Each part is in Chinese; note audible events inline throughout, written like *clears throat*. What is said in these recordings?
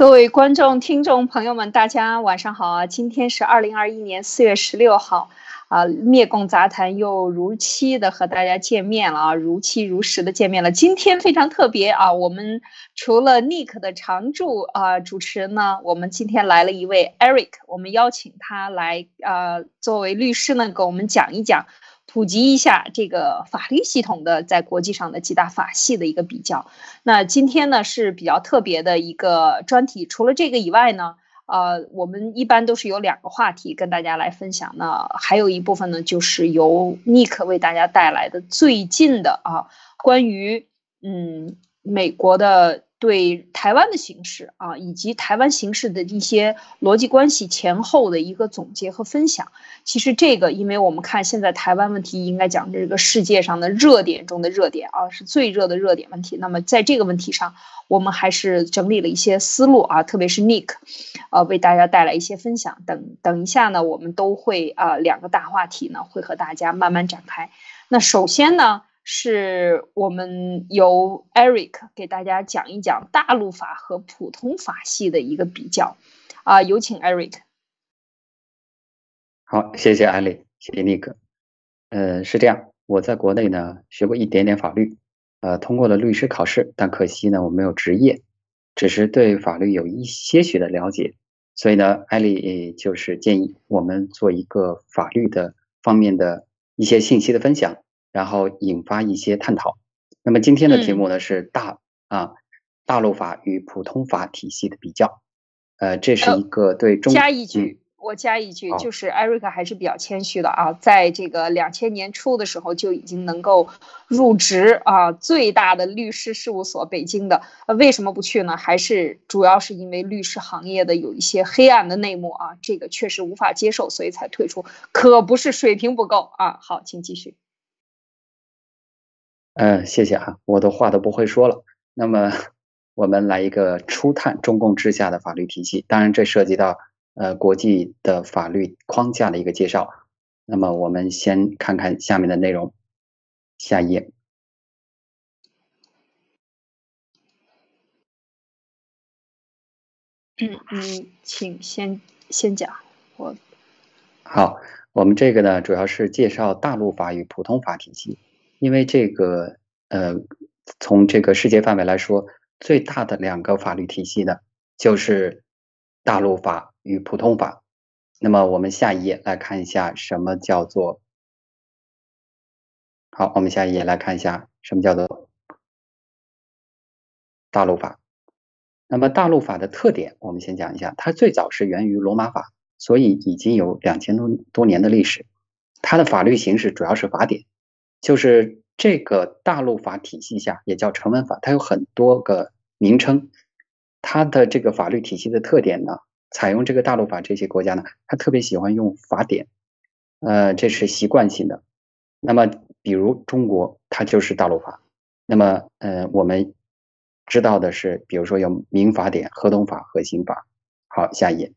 各位观众、听众朋友们，大家晚上好啊！今天是二零二一年四月十六号，啊，灭共杂谈又如期的和大家见面了啊，如期如实的见面了。今天非常特别啊，我们除了 Nick 的常驻啊主持人呢，我们今天来了一位 Eric，我们邀请他来啊，作为律师呢，给我们讲一讲。普及一下这个法律系统的在国际上的几大法系的一个比较。那今天呢是比较特别的一个专题。除了这个以外呢，呃，我们一般都是有两个话题跟大家来分享。那还有一部分呢，就是由 Nick 为大家带来的最近的啊，关于嗯美国的。对台湾的形势啊，以及台湾形势的一些逻辑关系前后的一个总结和分享。其实这个，因为我们看现在台湾问题，应该讲这个世界上的热点中的热点啊，是最热的热点问题。那么在这个问题上，我们还是整理了一些思路啊，特别是 Nick，呃，为大家带来一些分享。等等一下呢，我们都会啊两个大话题呢，会和大家慢慢展开。那首先呢。是我们由 Eric 给大家讲一讲大陆法和普通法系的一个比较，啊，有请 Eric。好，谢谢安利，谢谢尼克。呃，是这样，我在国内呢学过一点点法律，呃，通过了律师考试，但可惜呢我没有执业，只是对法律有一些许的了解，所以呢，艾丽就是建议我们做一个法律的方面的一些信息的分享。然后引发一些探讨。那么今天的题目呢是大啊大陆法与普通法体系的比较。呃，这是一个对中加一句，我加一句，就是艾瑞克还是比较谦虚的啊，在这个两千年初的时候就已经能够入职啊最大的律师事务所北京的。为什么不去呢？还是主要是因为律师行业的有一些黑暗的内幕啊，这个确实无法接受，所以才退出，可不是水平不够啊。好，请继续。嗯，谢谢啊，我的话都不会说了。那么，我们来一个初探中共治下的法律体系。当然，这涉及到呃国际的法律框架的一个介绍。那么，我们先看看下面的内容。下一页。嗯嗯，请先先讲。我好，我们这个呢，主要是介绍大陆法与普通法体系。因为这个，呃，从这个世界范围来说，最大的两个法律体系呢，就是大陆法与普通法。那么，我们下一页来看一下什么叫做好。我们下一页来看一下什么叫做大陆法。那么，大陆法的特点，我们先讲一下。它最早是源于罗马法，所以已经有两千多多年的历史。它的法律形式主要是法典。就是这个大陆法体系下，也叫成文法，它有很多个名称。它的这个法律体系的特点呢，采用这个大陆法这些国家呢，它特别喜欢用法典，呃，这是习惯性的。那么，比如中国，它就是大陆法。那么，呃，我们知道的是，比如说有民法典、合同法和刑法。好，下一页。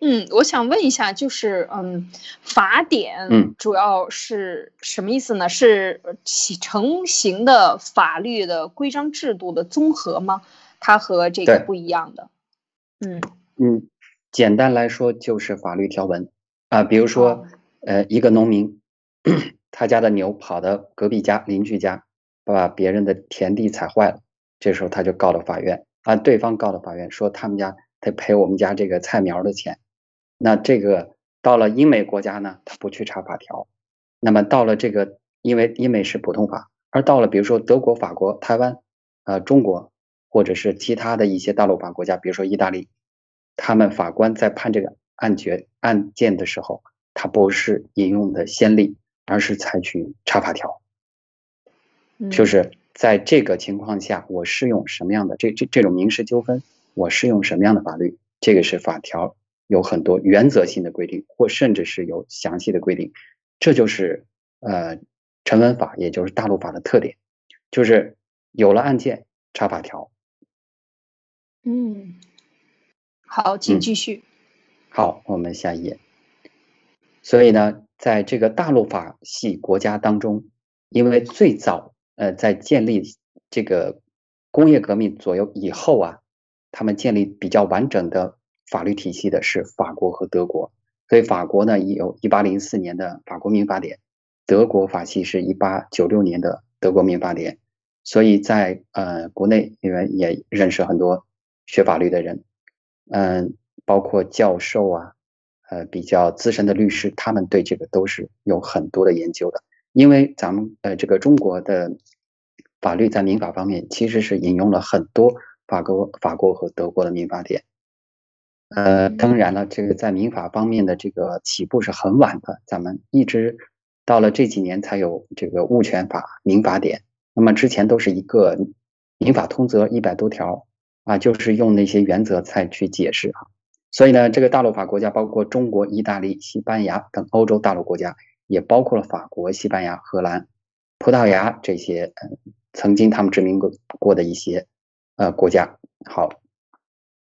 嗯，我想问一下，就是嗯，法典嗯主要是什么意思呢？是起成型的法律的规章制度的综合吗？它和这个不一样的。嗯嗯，简单来说就是法律条文啊，比如说呃，一个农民 *clears throat* 他家的牛跑到隔壁家邻居家，把别人的田地踩坏了，这时候他就告到法院啊，对方告到法院说他们家得赔我们家这个菜苗的钱。那这个到了英美国家呢，他不去查法条。那么到了这个，因为英美是普通法，而到了比如说德国、法国、台湾、呃中国，或者是其他的一些大陆法国家，比如说意大利，他们法官在判这个案决案件的时候，他不是引用的先例，而是采取查法条。就是在这个情况下，我适用什么样的这这这种民事纠纷，我适用什么样的法律，这个是法条。有很多原则性的规定，或甚至是有详细的规定，这就是呃成文法，也就是大陆法的特点，就是有了案件查法条。嗯，好，请继续。好，我们下一页。所以呢，在这个大陆法系国家当中，因为最早呃在建立这个工业革命左右以后啊，他们建立比较完整的法律体系的是法国和德国。所以法国呢有一八零四年的法国民法典，德国法系是一八九六年的德国民法典。所以在呃国内里面也认识很多学法律的人，嗯，包括教授啊，呃比较资深的律师，他们对这个都是有很多的研究的。因为咱们呃这个中国的法律在民法方面其实是引用了很多法国、法国和德国的民法典。呃，当然了，这个在民法方面的这个起步是很晚的，咱们一直到了这几年才有这个物权法民法典。那么之前都是一个民法通则一百多条啊，就是用那些原则再去解释啊。所以呢，这个大陆法国家包括中国、意大利、西班牙等欧洲大陆国家，也包括了法国、西班牙、荷兰、葡萄牙这些嗯曾经他们殖民过过的一些呃国家。好，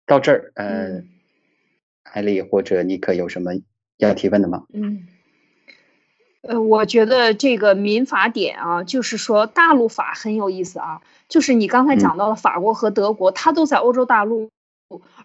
到这儿呃，艾丽或者尼克有什么要提问的吗？嗯。呃，我觉得这个民法典啊，就是说大陆法很有意思啊。就是你刚才讲到的法国和德国，它都在欧洲大陆，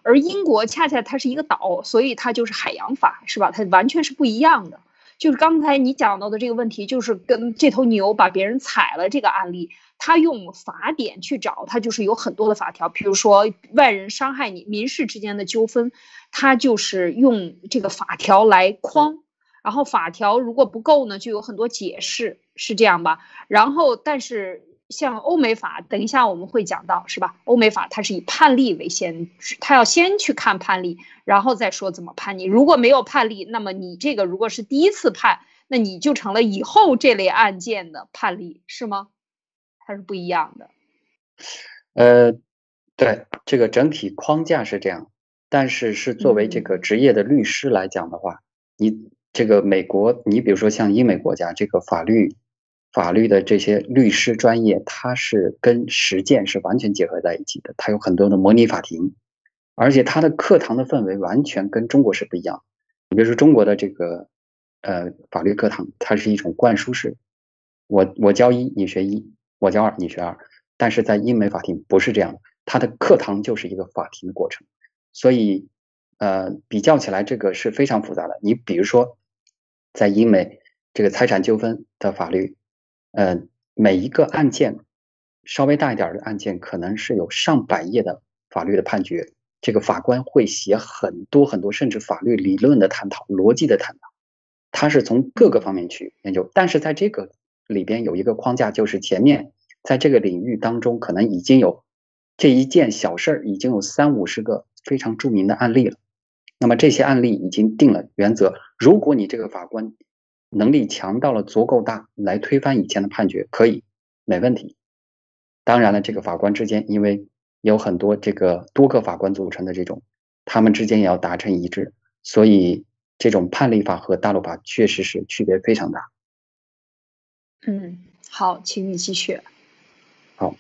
而英国恰恰它是一个岛，所以它就是海洋法，是吧？它完全是不一样的。就是刚才你讲到的这个问题，就是跟这头牛把别人踩了这个案例，他用法典去找，他就是有很多的法条，比如说外人伤害你，民事之间的纠纷，他就是用这个法条来框。然后法条如果不够呢，就有很多解释，是这样吧？然后，但是像欧美法，等一下我们会讲到，是吧？欧美法它是以判例为先，他要先去看判例，然后再说怎么判你。如果没有判例，那么你这个如果是第一次判，那你就成了以后这类案件的判例，是吗？它是不一样的。呃，对，这个整体框架是这样，但是是作为这个职业的律师来讲的话，你。这个美国，你比如说像英美国家，这个法律法律的这些律师专业，它是跟实践是完全结合在一起的。它有很多的模拟法庭，而且它的课堂的氛围完全跟中国是不一样。你比如说中国的这个呃法律课堂，它是一种灌输式，我我教一你学一，我教二你学二。但是在英美法庭不是这样的，它的课堂就是一个法庭的过程，所以呃比较起来，这个是非常复杂的。你比如说。在英美这个财产纠纷的法律，呃，每一个案件稍微大一点的案件，可能是有上百页的法律的判决。这个法官会写很多很多，甚至法律理论的探讨、逻辑的探讨，他是从各个方面去研究。但是在这个里边有一个框架，就是前面在这个领域当中，可能已经有这一件小事儿，已经有三五十个非常著名的案例了。那么这些案例已经定了原则，如果你这个法官能力强到了足够大，来推翻以前的判决，可以，没问题。当然了，这个法官之间，因为有很多这个多个法官组成的这种，他们之间也要达成一致，所以这种判例法和大陆法确实是区别非常大。嗯，好，请你继续。好，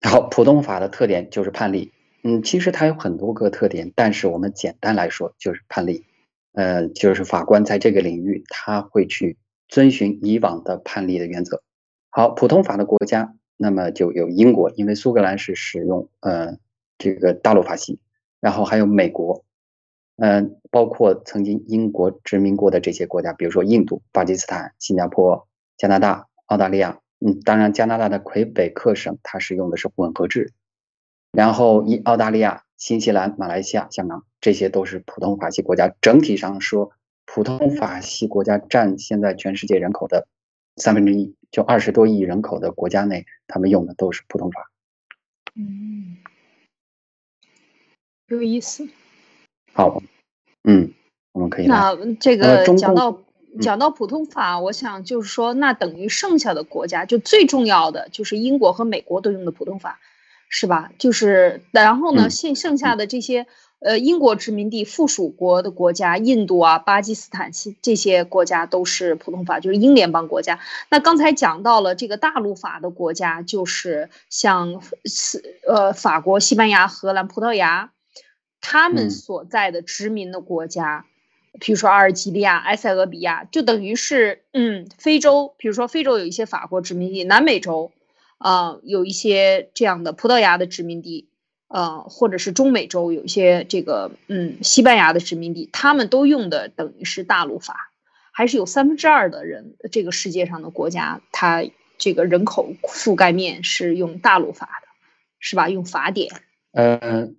然后普通法的特点就是判例。嗯，其实它有很多个特点，但是我们简单来说就是判例，呃，就是法官在这个领域他会去遵循以往的判例的原则。好，普通法的国家，那么就有英国，因为苏格兰是使用呃这个大陆法系，然后还有美国，嗯，包括曾经英国殖民过的这些国家，比如说印度、巴基斯坦、新加坡、加拿大、澳大利亚，嗯，当然加拿大的魁北克省它是用的是混合制。然后，一澳大利亚、新西兰、马来西亚、香港，这些都是普通法系国家。整体上说，普通法系国家占现在全世界人口的三分之一，就二十多亿人口的国家内，他们用的都是普通法。嗯，有意思。好，嗯，我们可以。那这个讲到讲到普通法，我想就是说，那等于剩下的国家，就最重要的就是英国和美国都用的普通法。是吧？就是，然后呢，剩剩下的这些，呃，英国殖民地附属国的国家，印度啊、巴基斯坦这些国家都是普通法，就是英联邦国家。那刚才讲到了这个大陆法的国家，就是像呃法国、西班牙、荷兰、葡萄牙，他们所在的殖民的国家，比如说阿尔及利亚、埃塞俄比亚，就等于是嗯，非洲，比如说非洲有一些法国殖民地，南美洲。啊，有一些这样的葡萄牙的殖民地，呃，或者是中美洲有一些这个嗯西班牙的殖民地，他们都用的等于是大陆法，还是有三分之二的人，这个世界上的国家，它这个人口覆盖面是用大陆法的，是吧？用法典。呃，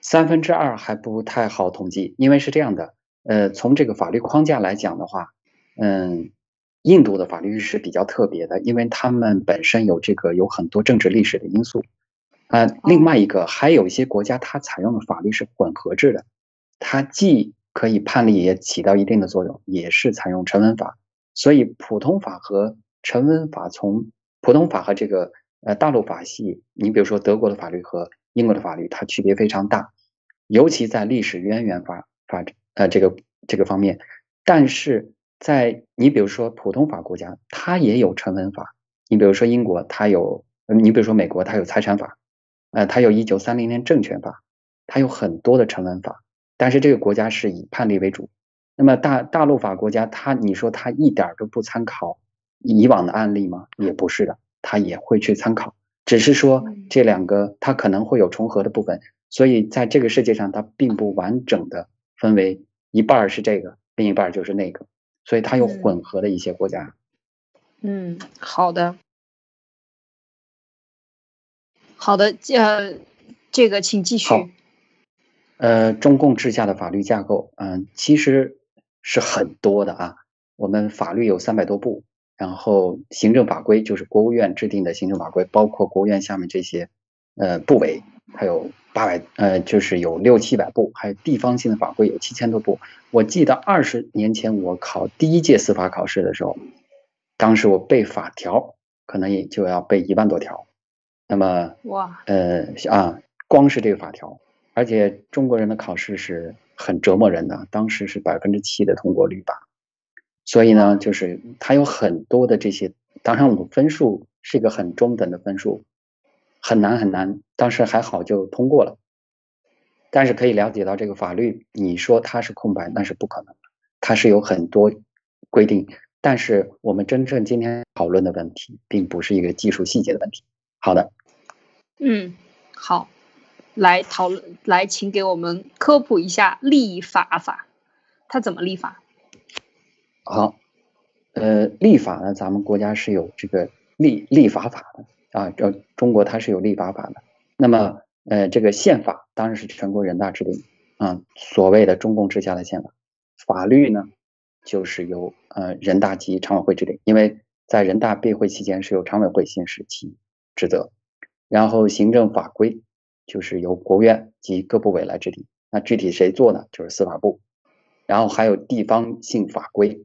三分之二还不太好统计，因为是这样的，呃，从这个法律框架来讲的话，嗯，印度的法律是比较特别的，因为他们本身有这个有很多政治历史的因素。啊，另外一个还有一些国家，它采用的法律是混合制的，它既可以判例，也起到一定的作用，也是采用成文法。所以普通法和成文法，从普通法和这个呃大陆法系，你比如说德国的法律和英国的法律，它区别非常大，尤其在历史渊源法法呃这个这个方面。但是在你比如说普通法国家，它也有成文法。你比如说英国，它有；你比如说美国，它有财产法。呃，它有一九三零年证券法，它有很多的成文法，但是这个国家是以判例为主。那么大大陆法国家，它你说它一点都不参考以往的案例吗？也不是的，它也会去参考，只是说这两个它可能会有重合的部分，所以在这个世界上它并不完整的分为一半是这个，另一半就是那个，所以它有混合的一些国家。嗯，好的。好的，呃，这个请继续。好，呃，中共治下的法律架构，嗯，其实是很多的啊。我们法律有三百多部，然后行政法规就是国务院制定的行政法规，包括国务院下面这些呃部委，还有八百呃，就是有六七百部，还有地方性的法规有七千多部。我记得二十年前我考第一届司法考试的时候，当时我背法条，可能也就要背一万多条。那么，哇，呃啊，光是这个法条，而且中国人的考试是很折磨人的，当时是百分之七的通过率吧，所以呢，就是它有很多的这些，当然我们分数是一个很中等的分数，很难很难，当时还好就通过了，但是可以了解到这个法律，你说它是空白那是不可能的，它是有很多规定，但是我们真正今天讨论的问题，并不是一个技术细节的问题。好的。嗯，好，来讨论，来，请给我们科普一下立法法，它怎么立法？好，呃，立法呢，咱们国家是有这个立立法法的啊，这中国它是有立法法的。那么，呃，这个宪法当然是全国人大制定啊，所谓的中共治下的宪法。法律呢，就是由呃人大及常委会制定，因为在人大闭会期间是由常委会行使其职责。然后行政法规就是由国务院及各部委来制定，那具体谁做呢？就是司法部。然后还有地方性法规，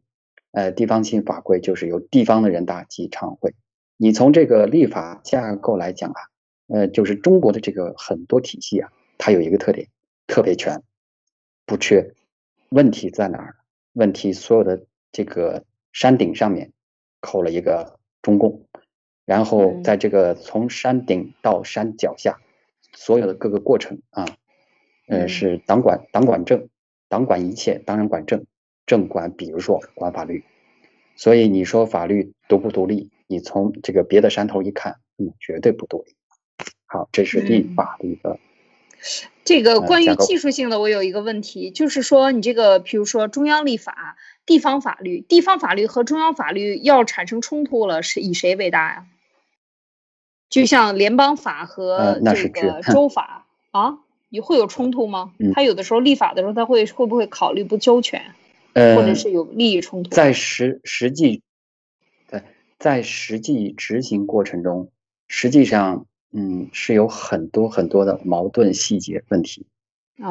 呃，地方性法规就是由地方的人大及常委会。你从这个立法架构来讲啊，呃，就是中国的这个很多体系啊，它有一个特点，特别全，不缺。问题在哪儿？问题所有的这个山顶上面扣了一个中共。然后在这个从山顶到山脚下，所有的各个过程啊，呃，是党管党管政，党管一切，当然管政，政管比如说管法律。所以你说法律独不独立？你从这个别的山头一看，嗯，绝对不独立。好，这是立法的一个。这个关于技术性的，我有一个问题，就是说你这个，比如说中央立法，地方法律，地方法律和中央法律要产生冲突了，是以谁为大呀？就像联邦法和这个州法啊，你会有冲突吗？他有的时候立法的时候，他会会不会考虑不周全，或者是有利益冲突？在实实际，对，在实际执行过程中，实际上，嗯，是有很多很多的矛盾细节问题，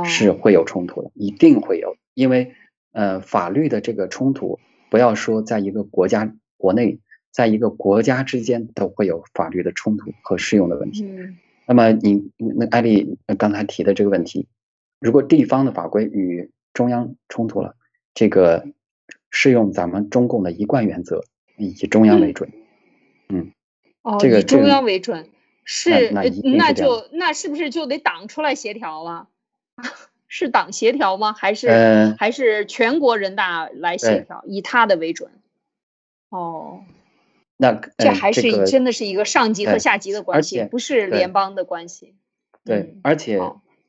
是会有冲突的，一定会有，因为呃，法律的这个冲突，不要说在一个国家国内。在一个国家之间都会有法律的冲突和适用的问题。那么你那艾丽刚才提的这个问题，如果地方的法规与中央冲突了，这个适用咱们中共的一贯原则，以中央为准。嗯，哦，以中央为准是那就那是不是就得党出来协调了？*laughs* 是党协调吗？还是还是全国人大来协调，以他的为准？哦。那这还是真的是一个上级和下级的关系，不是联邦的关系。对，而且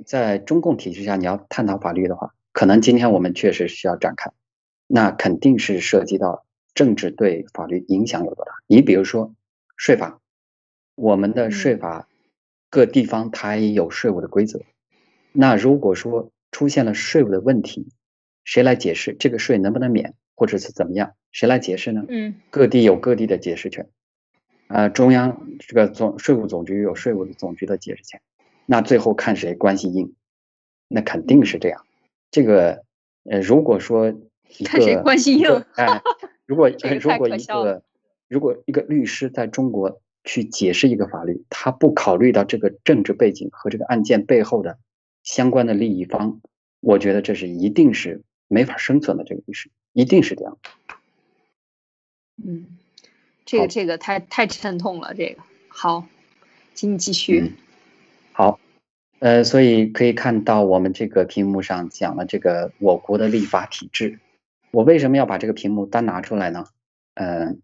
在中共体制下，你要探讨法律的话，可能今天我们确实需要展开，那肯定是涉及到政治对法律影响有多大。你比如说税法，我们的税法各地方它也有税务的规则，那如果说出现了税务的问题，谁来解释这个税能不能免，或者是怎么样？谁来解释呢？嗯，各地有各地的解释权，呃，中央这个总税务总局有税务总局的解释权，那最后看谁关系硬，那肯定是这样。这个呃，如果说看谁关系硬，哎，如果 *laughs* 如果一个如果一个律师在中国去解释一个法律，他不考虑到这个政治背景和这个案件背后的相关的利益方，我觉得这是一定是。没法生存的这个律师一定是这样。嗯，这个这个太太沉痛了。这个好，请你继续。好，呃，所以可以看到我们这个屏幕上讲了这个我国的立法体制。我为什么要把这个屏幕单拿出来呢？嗯，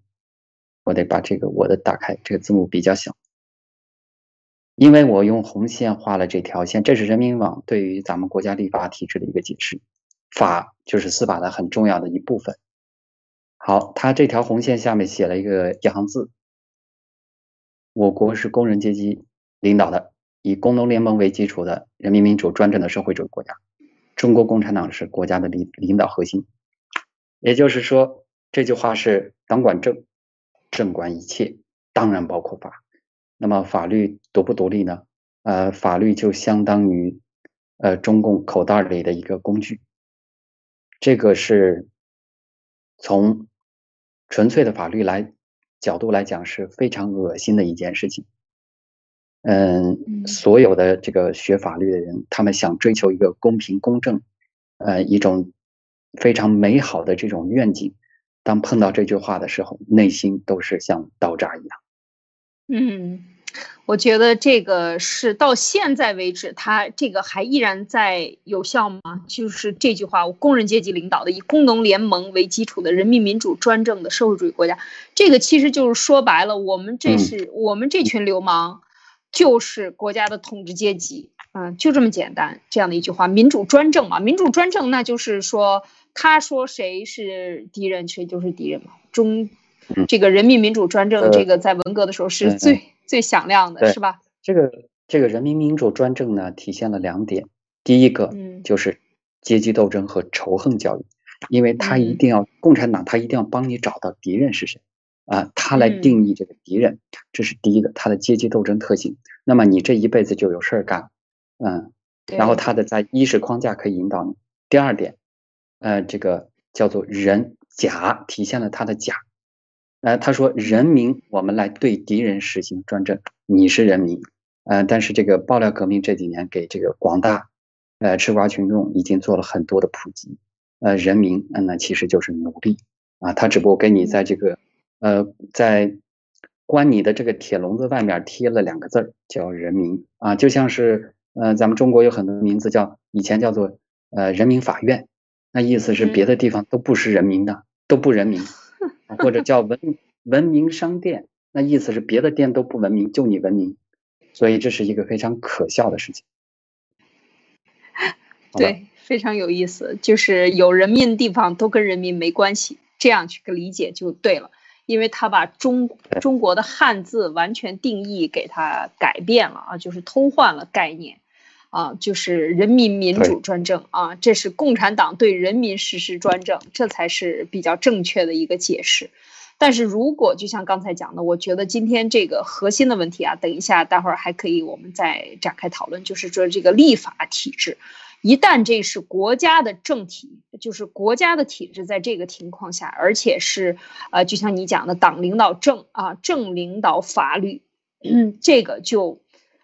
我得把这个我的打开，这个字幕比较小，因为我用红线画了这条线，这是人民网对于咱们国家立法体制的一个解释。法就是司法的很重要的一部分。好，他这条红线下面写了一个一行字：我国是工人阶级领导的，以工农联盟为基础的人民民主专政的社会主义国家。中国共产党是国家的领领导核心。也就是说，这句话是党管政，政管一切，当然包括法。那么法律独不独立呢？呃，法律就相当于呃中共口袋里的一个工具。这个是从纯粹的法律来角度来讲是非常恶心的一件事情。嗯，所有的这个学法律的人，他们想追求一个公平公正，呃，一种非常美好的这种愿景，当碰到这句话的时候，内心都是像刀扎一样。嗯。我觉得这个是到现在为止，它这个还依然在有效吗？就是这句话，工人阶级领导的以工农联盟为基础的人民民主专政的社会主义国家，这个其实就是说白了，我们这是我们这群流氓，就是国家的统治阶级，嗯，就这么简单，这样的一句话，民主专政嘛，民主专政，那就是说，他说谁是敌人，谁就是敌人嘛。中，这个人民民主专政，这个在文革的时候是最。最响亮的是吧？这个这个人民民主专政呢，体现了两点。第一个就是阶级斗争和仇恨教育，因为他一定要共产党，他一定要帮你找到敌人是谁啊，他来定义这个敌人，这是第一个，他的阶级斗争特性。那么你这一辈子就有事儿干，嗯，然后他的在意识框架可以引导你。第二点，呃，这个叫做人甲，体现了他的甲。呃，他说：“人民，我们来对敌人实行专政。你是人民，呃，但是这个爆料革命这几年给这个广大呃吃瓜群众已经做了很多的普及。呃，人民，嗯那其实就是奴隶啊。他只不过跟你在这个呃在关你的这个铁笼子外面贴了两个字儿，叫人民啊，就像是呃咱们中国有很多名字叫以前叫做呃人民法院，那意思是别的地方都不是人民的，都不人民。*laughs* ”或者叫文文明商店，那意思是别的店都不文明，就你文明，所以这是一个非常可笑的事情。对，非常有意思，就是有人民的地方都跟人民没关系，这样去理解就对了，因为他把中中国的汉字完全定义给他改变了啊，就是偷换了概念。啊，就是人民民主专政啊，这是共产党对人民实施专政，这才是比较正确的一个解释。但是如果就像刚才讲的，我觉得今天这个核心的问题啊，等一下待会儿还可以我们再展开讨论，就是说这个立法体制，一旦这是国家的政体，就是国家的体制，在这个情况下，而且是呃，就像你讲的，党领导政啊，政领导法律，嗯，这个就。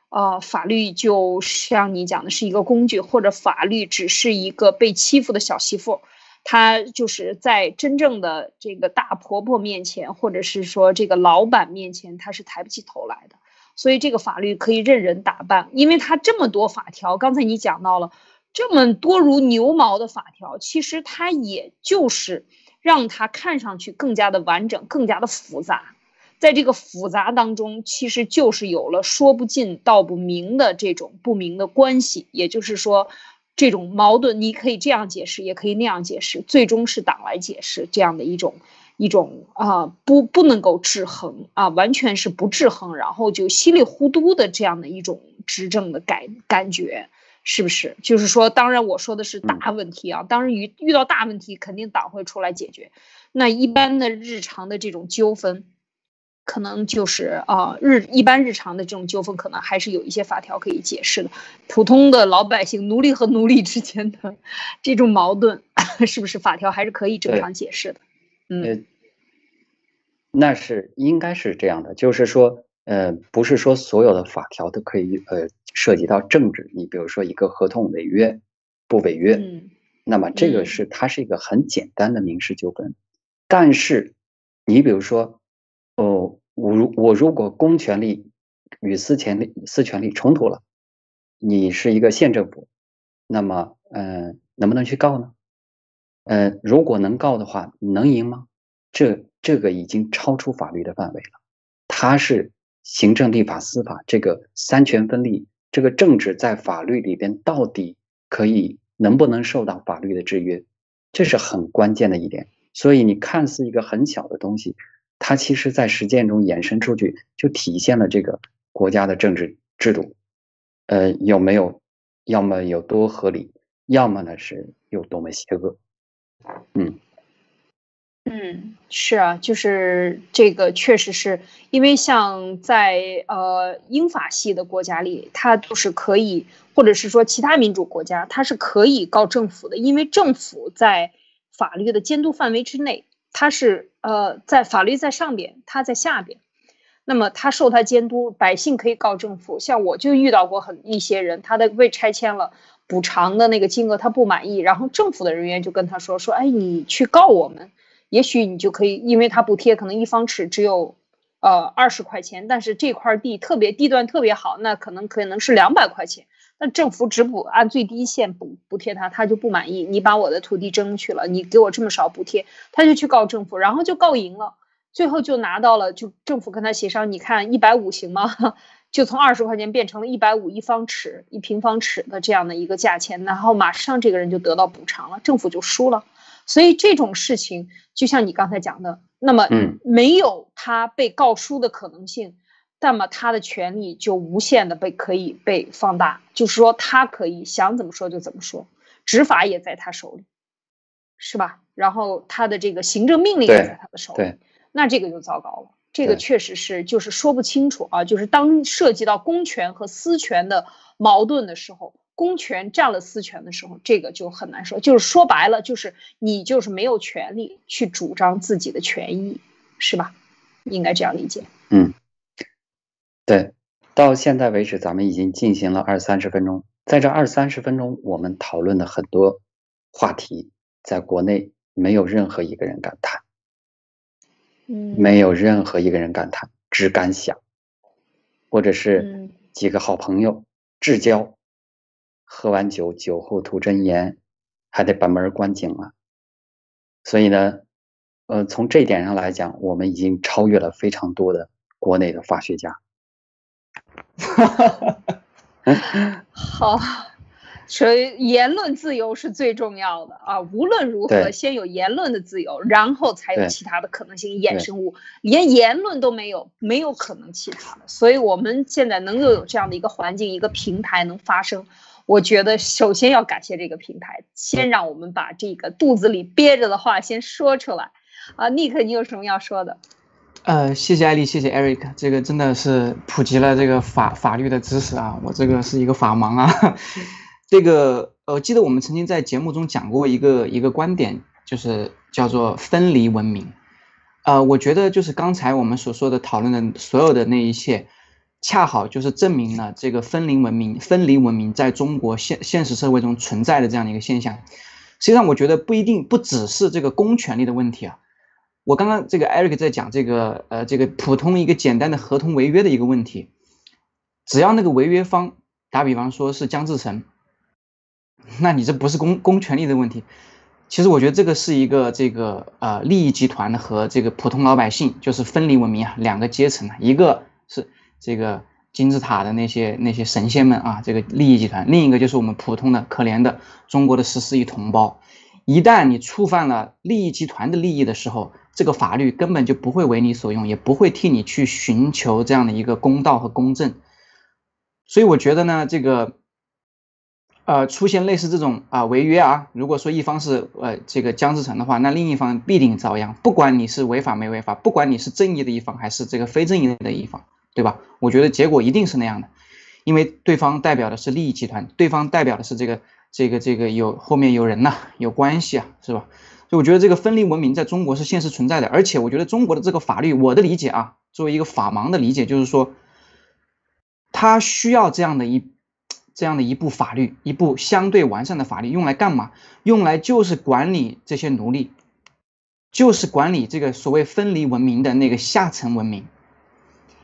呃，法律就像你讲的是一个工具，或者法律只是一个被欺负的小媳妇，她就是在真正的这个大婆婆面前，或者是说这个老板面前，她是抬不起头来的。所以这个法律可以任人打扮，因为它这么多法条，刚才你讲到了这么多如牛毛的法条，其实它也就是让它看上去更加的完整，更加的复杂。在这个复杂当中，其实就是有了说不尽道不明的这种不明的关系。也就是说，这种矛盾你可以这样解释，也可以那样解释，最终是党来解释这样的一种一种啊不不能够制衡啊，完全是不制衡，然后就稀里糊涂的这样的一种执政的感感觉。是不是？就是说，当然我说的是大问题啊。当然遇遇到大问题，肯定党会出来解决。那一般的日常的这种纠纷，可能就是啊日一般日常的这种纠纷，可能还是有一些法条可以解释的。普通的老百姓，奴隶和奴隶之间的这种矛盾，*laughs* 是不是法条还是可以正常解释的？嗯，那是应该是这样的，就是说。呃，不是说所有的法条都可以呃涉及到政治。你比如说一个合同违约不违约，那么这个是它是一个很简单的民事纠纷。但是你比如说，哦，我如我如果公权力与私权力私权力冲突了，你是一个县政府，那么嗯，能不能去告呢？嗯，如果能告的话，能赢吗？这这个已经超出法律的范围了，它是。行政、立法、司法这个三权分立，这个政治在法律里边到底可以能不能受到法律的制约，这是很关键的一点。所以你看似一个很小的东西，它其实在实践中衍生出去，就体现了这个国家的政治制度，呃，有没有，要么有多合理，要么呢是有多么邪恶，嗯。嗯，是啊，就是这个，确实是因为像在呃英法系的国家里，它都是可以，或者是说其他民主国家，它是可以告政府的，因为政府在法律的监督范围之内，它是呃在法律在上边，它在下边，那么他受他监督，百姓可以告政府。像我就遇到过很一些人，他的被拆迁了，补偿的那个金额他不满意，然后政府的人员就跟他说说，哎，你去告我们。也许你就可以，因为它补贴可能一方尺只有，呃二十块钱，但是这块地特别地段特别好，那可能可能是两百块钱。那政府只补按最低线补补贴他，他就不满意。你把我的土地争去了，你给我这么少补贴，他就去告政府，然后就告赢了，最后就拿到了，就政府跟他协商，你看一百五行吗？*laughs* 就从二十块钱变成了一百五一方尺一平方尺的这样的一个价钱，然后马上这个人就得到补偿了，政府就输了。所以这种事情，就像你刚才讲的，那么没有他被告输的可能性，那么他的权利就无限的被可以被放大，就是说他可以想怎么说就怎么说，执法也在他手里，是吧？然后他的这个行政命令也在他的手里，那这个就糟糕了。这个确实是就是说不清楚啊，就是当涉及到公权和私权的矛盾的时候。公权占了私权的时候，这个就很难说。就是说白了，就是你就是没有权利去主张自己的权益，是吧？应该这样理解。嗯，对。到现在为止，咱们已经进行了二三十分钟。在这二三十分钟，我们讨论的很多话题，在国内没有任何一个人敢谈。嗯，没有任何一个人敢谈，只敢想，或者是几个好朋友至交。喝完酒，酒后吐真言，还得把门关紧了。所以呢，呃，从这一点上来讲，我们已经超越了非常多的国内的法学家。*laughs* 好，所以言论自由是最重要的啊！无论如何，先有言论的自由，然后才有其他的可能性衍生物。连言论都没有，没有可能其他的。所以我们现在能够有这样的一个环境，一个平台能发生。我觉得首先要感谢这个平台，先让我们把这个肚子里憋着的话先说出来。啊，Nick，你有什么要说的？呃，谢谢艾丽，谢谢 Eric，这个真的是普及了这个法法律的知识啊，我这个是一个法盲啊。*laughs* 这个呃，记得我们曾经在节目中讲过一个一个观点，就是叫做分离文明。呃，我觉得就是刚才我们所说的讨论的所有的那一切。恰好就是证明了这个分离文明、分离文明在中国现现实社会中存在的这样的一个现象。实际上，我觉得不一定不只是这个公权力的问题啊。我刚刚这个 Eric 在讲这个呃这个普通一个简单的合同违约的一个问题，只要那个违约方打比方说是江志成，那你这不是公公权力的问题，其实我觉得这个是一个这个呃利益集团和这个普通老百姓就是分离文明啊两个阶层啊，一个是这个金字塔的那些那些神仙们啊，这个利益集团，另一个就是我们普通的可怜的中国的十四亿同胞。一旦你触犯了利益集团的利益的时候，这个法律根本就不会为你所用，也不会替你去寻求这样的一个公道和公正。所以我觉得呢，这个。呃，出现类似这种啊违约啊，如果说一方是呃这个江志成的话，那另一方必定遭殃。不管你是违法没违法，不管你是正义的一方还是这个非正义的一方，对吧？我觉得结果一定是那样的，因为对方代表的是利益集团，对方代表的是这个这个这个有后面有人呐，有关系啊，是吧？所以我觉得这个分离文明在中国是现实存在的，而且我觉得中国的这个法律，我的理解啊，作为一个法盲的理解，就是说，他需要这样的一。这样的一部法律，一部相对完善的法律，用来干嘛？用来就是管理这些奴隶，就是管理这个所谓分离文明的那个下层文明。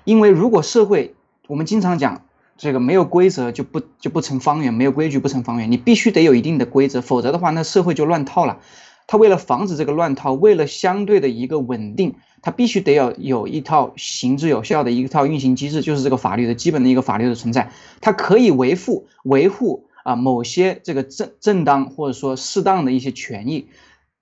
因为如果社会，我们经常讲这个没有规则就不就不成方圆，没有规矩不成方圆，你必须得有一定的规则，否则的话，那社会就乱套了。他为了防止这个乱套，为了相对的一个稳定。它必须得要有一套行之有效的一套运行机制，就是这个法律的基本的一个法律的存在，它可以维护维护啊某些这个正正当或者说适当的一些权益，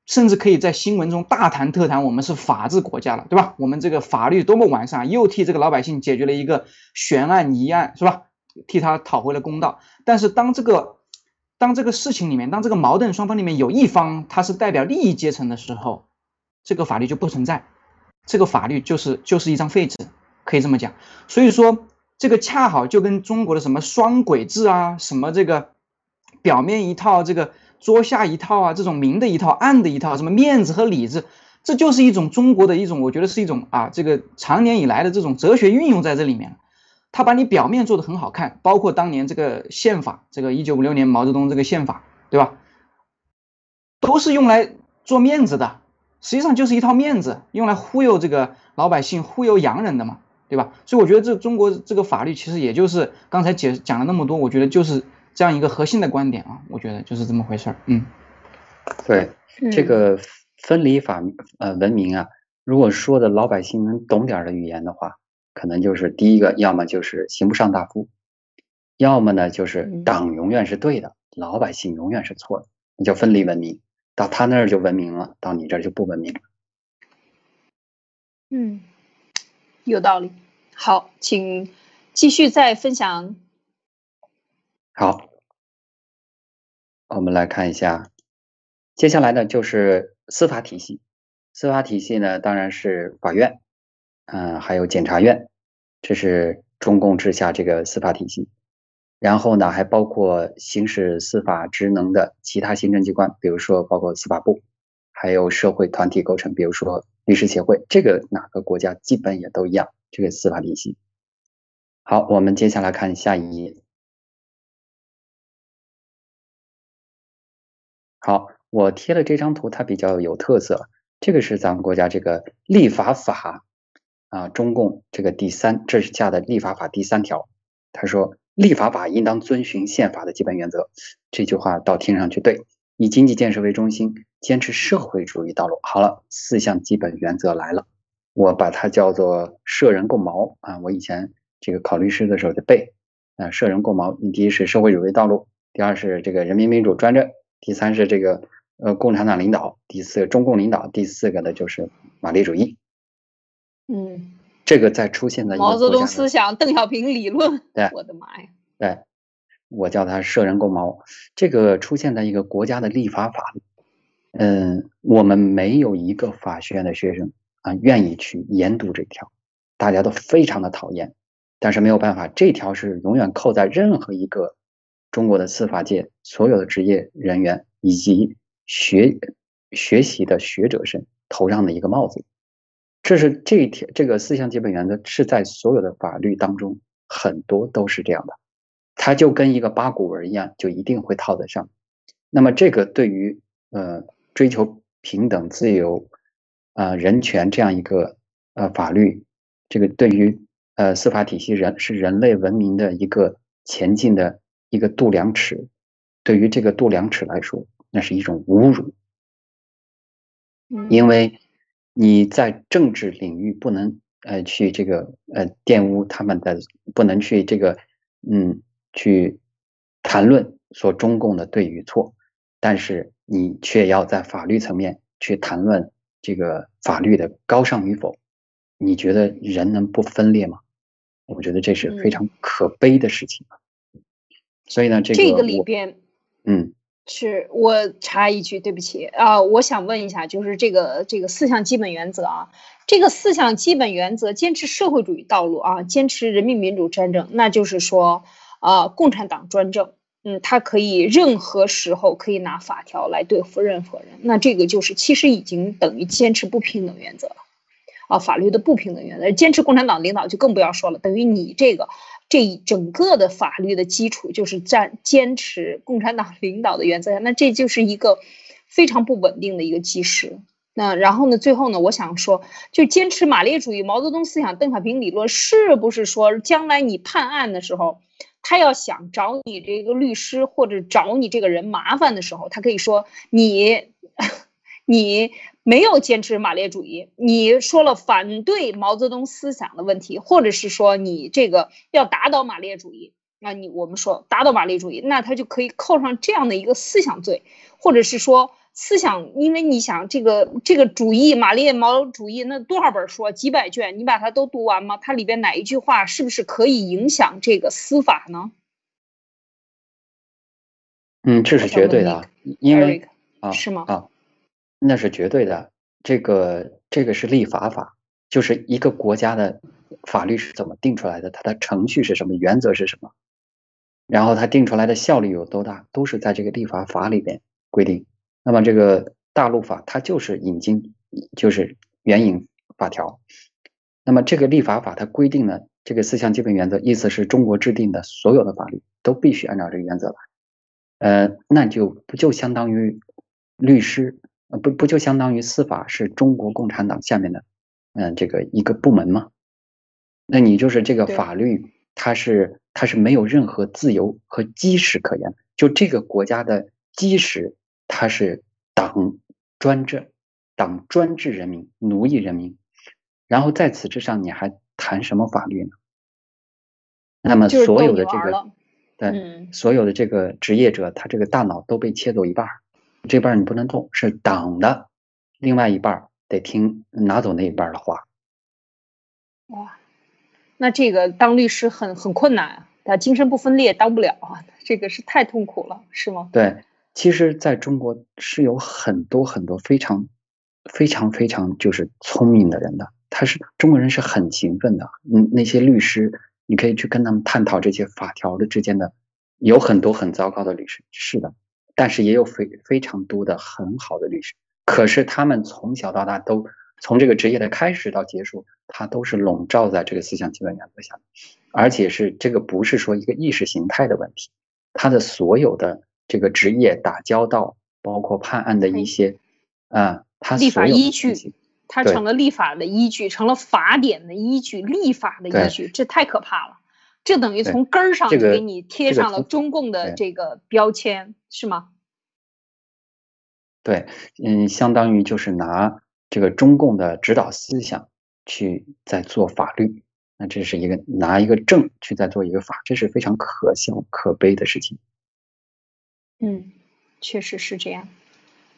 甚至可以在新闻中大谈特谈，我们是法治国家了，对吧？我们这个法律多么完善，又替这个老百姓解决了一个悬案疑案，是吧？替他讨回了公道。但是当这个当这个事情里面，当这个矛盾双方里面有一方他是代表利益阶层的时候，这个法律就不存在。这个法律就是就是一张废纸，可以这么讲。所以说，这个恰好就跟中国的什么双轨制啊，什么这个表面一套，这个桌下一套啊，这种明的一套，暗的一套，什么面子和里子，这就是一种中国的一种，我觉得是一种啊，这个长年以来的这种哲学运用在这里面。他把你表面做的很好看，包括当年这个宪法，这个一九五六年毛泽东这个宪法，对吧？都是用来做面子的。实际上就是一套面子，用来忽悠这个老百姓、忽悠洋人的嘛，对吧？所以我觉得这中国这个法律其实也就是刚才解讲了那么多，我觉得就是这样一个核心的观点啊，我觉得就是这么回事儿。嗯，对，这个分离法呃文明啊，如果说的老百姓能懂点的语言的话，可能就是第一个，要么就是刑不上大夫，要么呢就是党永远是对的，老百姓永远是错的，那叫分离文明。到他那儿就文明了，到你这儿就不文明了。嗯，有道理。好，请继续再分享。好，我们来看一下，接下来呢就是司法体系。司法体系呢，当然是法院，嗯，还有检察院，这是中共治下这个司法体系。然后呢，还包括行使司法职能的其他行政机关，比如说包括司法部，还有社会团体构成，比如说律师协会，这个哪个国家基本也都一样，这个司法体系。好，我们接下来看下一页。好，我贴了这张图，它比较有特色，这个是咱们国家这个立法法啊，中共这个第三，这是下的立法法第三条，他说。立法法应当遵循宪法的基本原则，这句话倒听上去对。以经济建设为中心，坚持社会主义道路。好了，四项基本原则来了，我把它叫做涉人共谋啊。我以前这个考律师的时候就背啊，涉人共谋。第一是社会主义道路，第二是这个人民民主专政，第三是这个呃共产党领导，第四中共领导，第四个呢就是马列主义。嗯。这个在出现在毛泽东思想、邓小平理论，*laughs* 对，我的妈呀！对，我叫他射人共毛。这个出现在一个国家的立法法律，嗯，我们没有一个法学院的学生啊愿意去研读这条，大家都非常的讨厌。但是没有办法，这条是永远扣在任何一个中国的司法界所有的职业人员以及学学习的学者身头上的一个帽子。这是这一条，这个四项基本原则是在所有的法律当中，很多都是这样的，它就跟一个八股文一样，就一定会套得上。那么这个对于呃追求平等、自由、啊人权这样一个呃法律，这个对于呃司法体系人是人类文明的一个前进的一个度量尺，对于这个度量尺来说，那是一种侮辱。因为你在政治领域不能呃去这个呃玷污他们的，不能去这个嗯去谈论说中共的对与错，但是你却要在法律层面去谈论这个法律的高尚与否。你觉得人能不分裂吗？我觉得这是非常可悲的事情。所以呢，这个这个里边，嗯。是我插一句，对不起啊，我想问一下，就是这个这个四项基本原则啊，这个四项基本原则，坚持社会主义道路啊，坚持人民民主专政，那就是说啊，共产党专政，嗯，他可以任何时候可以拿法条来对付任何人，那这个就是其实已经等于坚持不平等原则了啊，法律的不平等原则，坚持共产党领导就更不要说了，等于你这个。这整个的法律的基础就是在坚持共产党领导的原则下，那这就是一个非常不稳定的一个基石。那然后呢，最后呢，我想说，就坚持马列主义、毛泽东思想、邓小平理论，是不是说将来你判案的时候，他要想找你这个律师或者找你这个人麻烦的时候，他可以说你，*laughs* 你。没有坚持马列主义，你说了反对毛泽东思想的问题，或者是说你这个要打倒马列主义，那你我们说打倒马列主义，那他就可以扣上这样的一个思想罪，或者是说思想，因为你想这个这个主义马列毛主义那多少本书几百卷，你把它都读完吗？它里边哪一句话是不是可以影响这个司法呢？嗯，这是绝对的，因为啊是吗？啊。那是绝对的，这个这个是立法法，就是一个国家的法律是怎么定出来的，它的程序是什么，原则是什么，然后它定出来的效力有多大，都是在这个立法法里边规定。那么这个大陆法它就是引经，就是援引法条。那么这个立法法它规定了这个四项基本原则，意思是中国制定的所有的法律都必须按照这个原则来。呃，那就不就相当于律师？呃，不不就相当于司法是中国共产党下面的，嗯，这个一个部门吗？那你就是这个法律，它是它是没有任何自由和基石可言。就这个国家的基石，它是党专政，党专制人民，奴役人民。然后在此之上，你还谈什么法律呢？那么所有的这个，对，所有的这个职业者，他这个大脑都被切走一半。这半你不能动，是党的；另外一半得听拿走那一半的话。哇，那这个当律师很很困难啊，他精神不分裂当不了啊，这个是太痛苦了，是吗？对，其实在中国是有很多很多非常非常非常就是聪明的人的，他是中国人是很勤奋的。嗯，那些律师，你可以去跟他们探讨这些法条的之间的，有很多很糟糕的律师，是的。但是也有非非常多的很好的律师，可是他们从小到大都从这个职业的开始到结束，他都是笼罩在这个思想基本原则下，而且是这个不是说一个意识形态的问题，他的所有的这个职业打交道，包括判案的一些啊，他立法依据，他成了立法的依据，成了法典的依据，立法的依据，这太可怕了。这等于从根儿上就给你贴上了中共的这个标签，是吗？对，嗯，相当于就是拿这个中共的指导思想去在做法律，那这是一个拿一个政去在做一个法，这是非常可笑可悲的事情。嗯，确实是这样。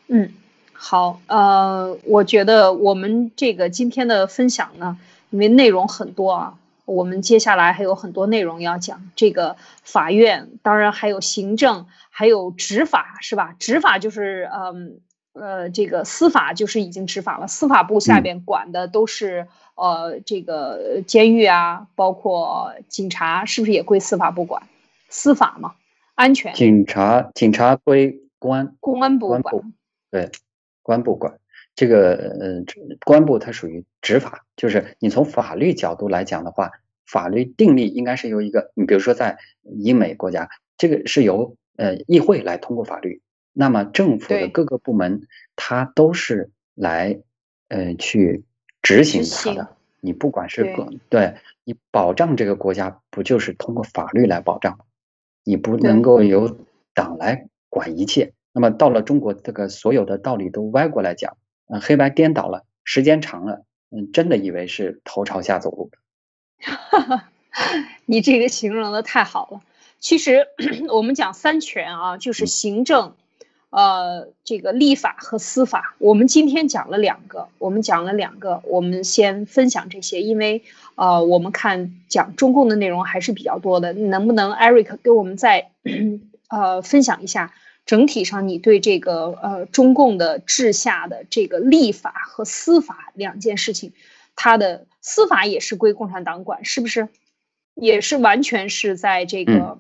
嗯，好，呃，我觉得我们这个今天的分享呢，因为内容很多啊。我们接下来还有很多内容要讲，这个法院当然还有行政，还有执法，是吧？执法就是嗯呃，这个司法就是已经执法了，司法部下边管的都是呃这个监狱啊，包括警察，是不是也归司法部管？司法嘛，安全。警察警察归公安，公安部管。对，公安部管。这个呃，公安部它属于执法，就是你从法律角度来讲的话，法律定力应该是由一个，你比如说在英美国家，这个是由呃议会来通过法律，那么政府的各个部门它都是来呃去执行它的。你不管是个对你保障这个国家，不就是通过法律来保障？你不能够由党来管一切。那么到了中国，这个所有的道理都歪过来讲。嗯，黑白颠倒了，时间长了，嗯，真的以为是头朝下走路的。*laughs* 你这个形容的太好了。其实 *clears throat* 我们讲三权啊，就是行政。呃，这个立法和司法，我们今天讲了两个，我们讲了两个，我们先分享这些，因为呃，我们看讲中共的内容还是比较多的，能不能 Eric 给我们再 *clears throat* 呃分享一下整体上你对这个呃中共的治下的这个立法和司法两件事情，它的司法也是归共产党管，是不是？也是完全是在这个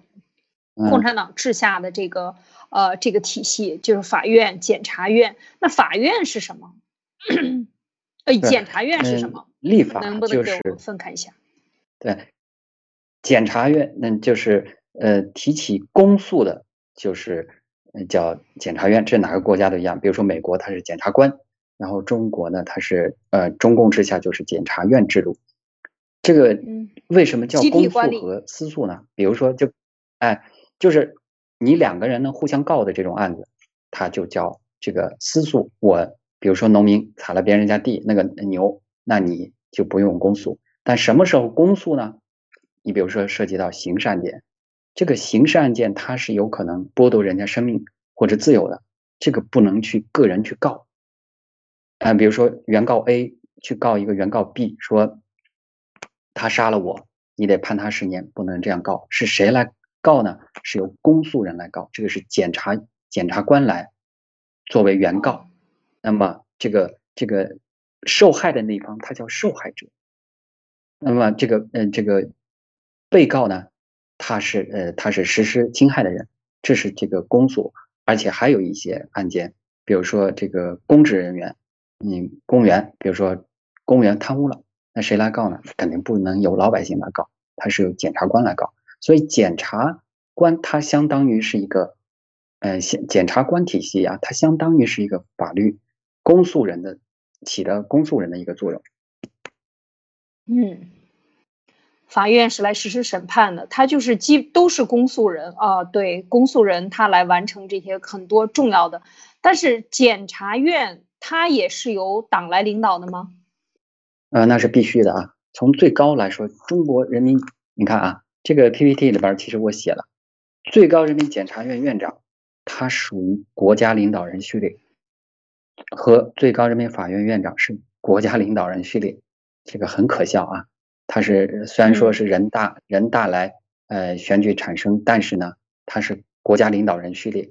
共产党治下的这个。呃，这个体系就是法院、检察院。那法院是什么？呃，检察院是什么？立法能不能给我们分开一下？对，检察院那就是呃提起公诉的，就是叫检察院。这哪个国家都一样。比如说美国，它是检察官；然后中国呢，它是呃中共之下就是检察院制度。这个为什么叫公诉和私诉呢？比如说，就哎，就是。你两个人呢互相告的这种案子，它就叫这个私诉。我比如说农民踩了别人家地那个牛，那你就不用公诉。但什么时候公诉呢？你比如说涉及到刑事案件，这个刑事案件它是有可能剥夺人家生命或者自由的，这个不能去个人去告。啊，比如说原告 A 去告一个原告 B 说他杀了我，你得判他十年，不能这样告。是谁来？告呢是由公诉人来告，这个是检察检察官来作为原告，那么这个这个受害的那一方他叫受害者，那么这个嗯这个被告呢他是呃他是实施侵害的人，这是这个公诉，而且还有一些案件，比如说这个公职人员，你公务员，比如说公务员贪污了，那谁来告呢？肯定不能由老百姓来告，他是由检察官来告。所以检察官他相当于是一个，呃，检检察官体系啊，它相当于是一个法律公诉人的起的公诉人的一个作用。嗯，法院是来实施审判的，他就是基都是公诉人啊，对，公诉人他来完成这些很多重要的。但是检察院他也是由党来领导的吗？呃，那是必须的啊。从最高来说，中国人民，你看啊。这个 PPT 里边其实我写了，最高人民检察院院长，他属于国家领导人序列，和最高人民法院院长是国家领导人序列，这个很可笑啊！他是虽然说是人大人大来呃选举产生，但是呢，他是国家领导人序列，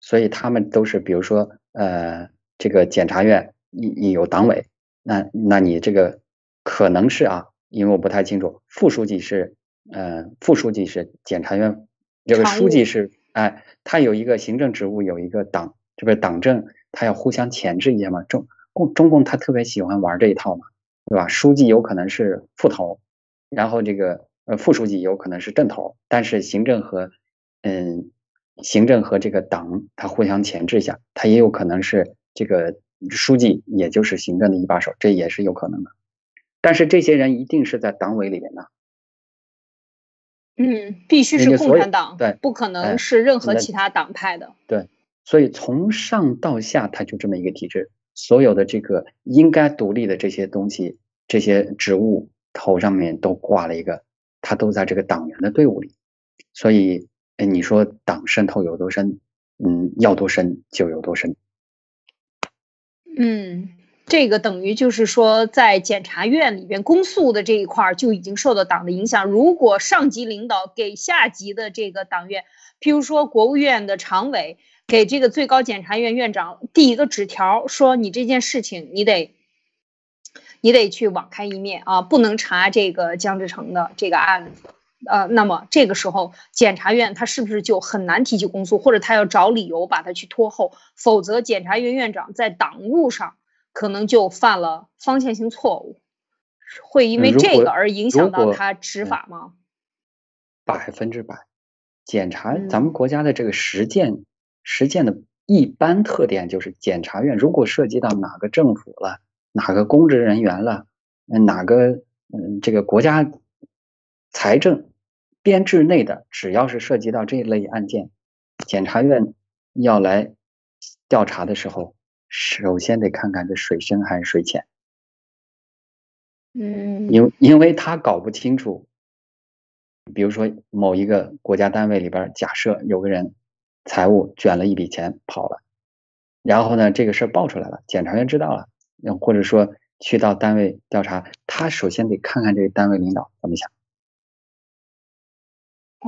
所以他们都是比如说呃这个检察院你你有党委，那那你这个可能是啊，因为我不太清楚，副书记是。呃，副书记是检察院，这个书记是哎，他有一个行政职务，有一个党，这不是党政，他要互相钳制一下嘛。中共中共他特别喜欢玩这一套嘛，对吧？书记有可能是副头，然后这个呃副书记有可能是正头，但是行政和嗯行政和这个党它互相钳制一下，它也有可能是这个书记，也就是行政的一把手，这也是有可能的。但是这些人一定是在党委里面的。嗯，必须是共产党，对，不可能是任何其他党派的。对，所以从上到下，它就这么一个体制，所有的这个应该独立的这些东西，这些职务头上面都挂了一个，他都在这个党员的队伍里。所以，哎，你说党渗透有多深？嗯，要多深就有多深。嗯。这个等于就是说，在检察院里边公诉的这一块儿就已经受到党的影响。如果上级领导给下级的这个党员，譬如说国务院的常委给这个最高检察院院长递一个纸条，说你这件事情你得，你得去网开一面啊，不能查这个江志成的这个案子。呃，那么这个时候检察院他是不是就很难提起公诉，或者他要找理由把他去拖后？否则检察院院长在党务上。可能就犯了方向性错误，会因为这个而影响到他执法吗？百分之百，检察咱们国家的这个实践实践的一般特点就是，检察院如果涉及到哪个政府了，哪个公职人员了，哪个嗯这个国家财政编制内的，只要是涉及到这一类案件，检察院要来调查的时候。首先得看看这水深还是水浅。嗯，因因为他搞不清楚，比如说某一个国家单位里边，假设有个人财务卷了一笔钱跑了，然后呢，这个事儿爆出来了，检察院知道了，或者说去到单位调查，他首先得看看这个单位领导怎么想，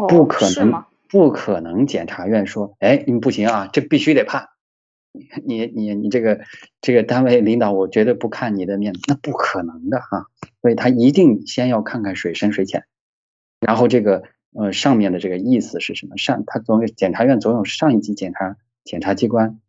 不可能，不可能，检察院说，哎，你不行啊，这必须得判。你你你这个这个单位领导，我绝对不看你的面子，那不可能的哈。所以他一定先要看看水深水浅，然后这个呃上面的这个意思是什么？上他总有检察院总有上一级检察检察机关，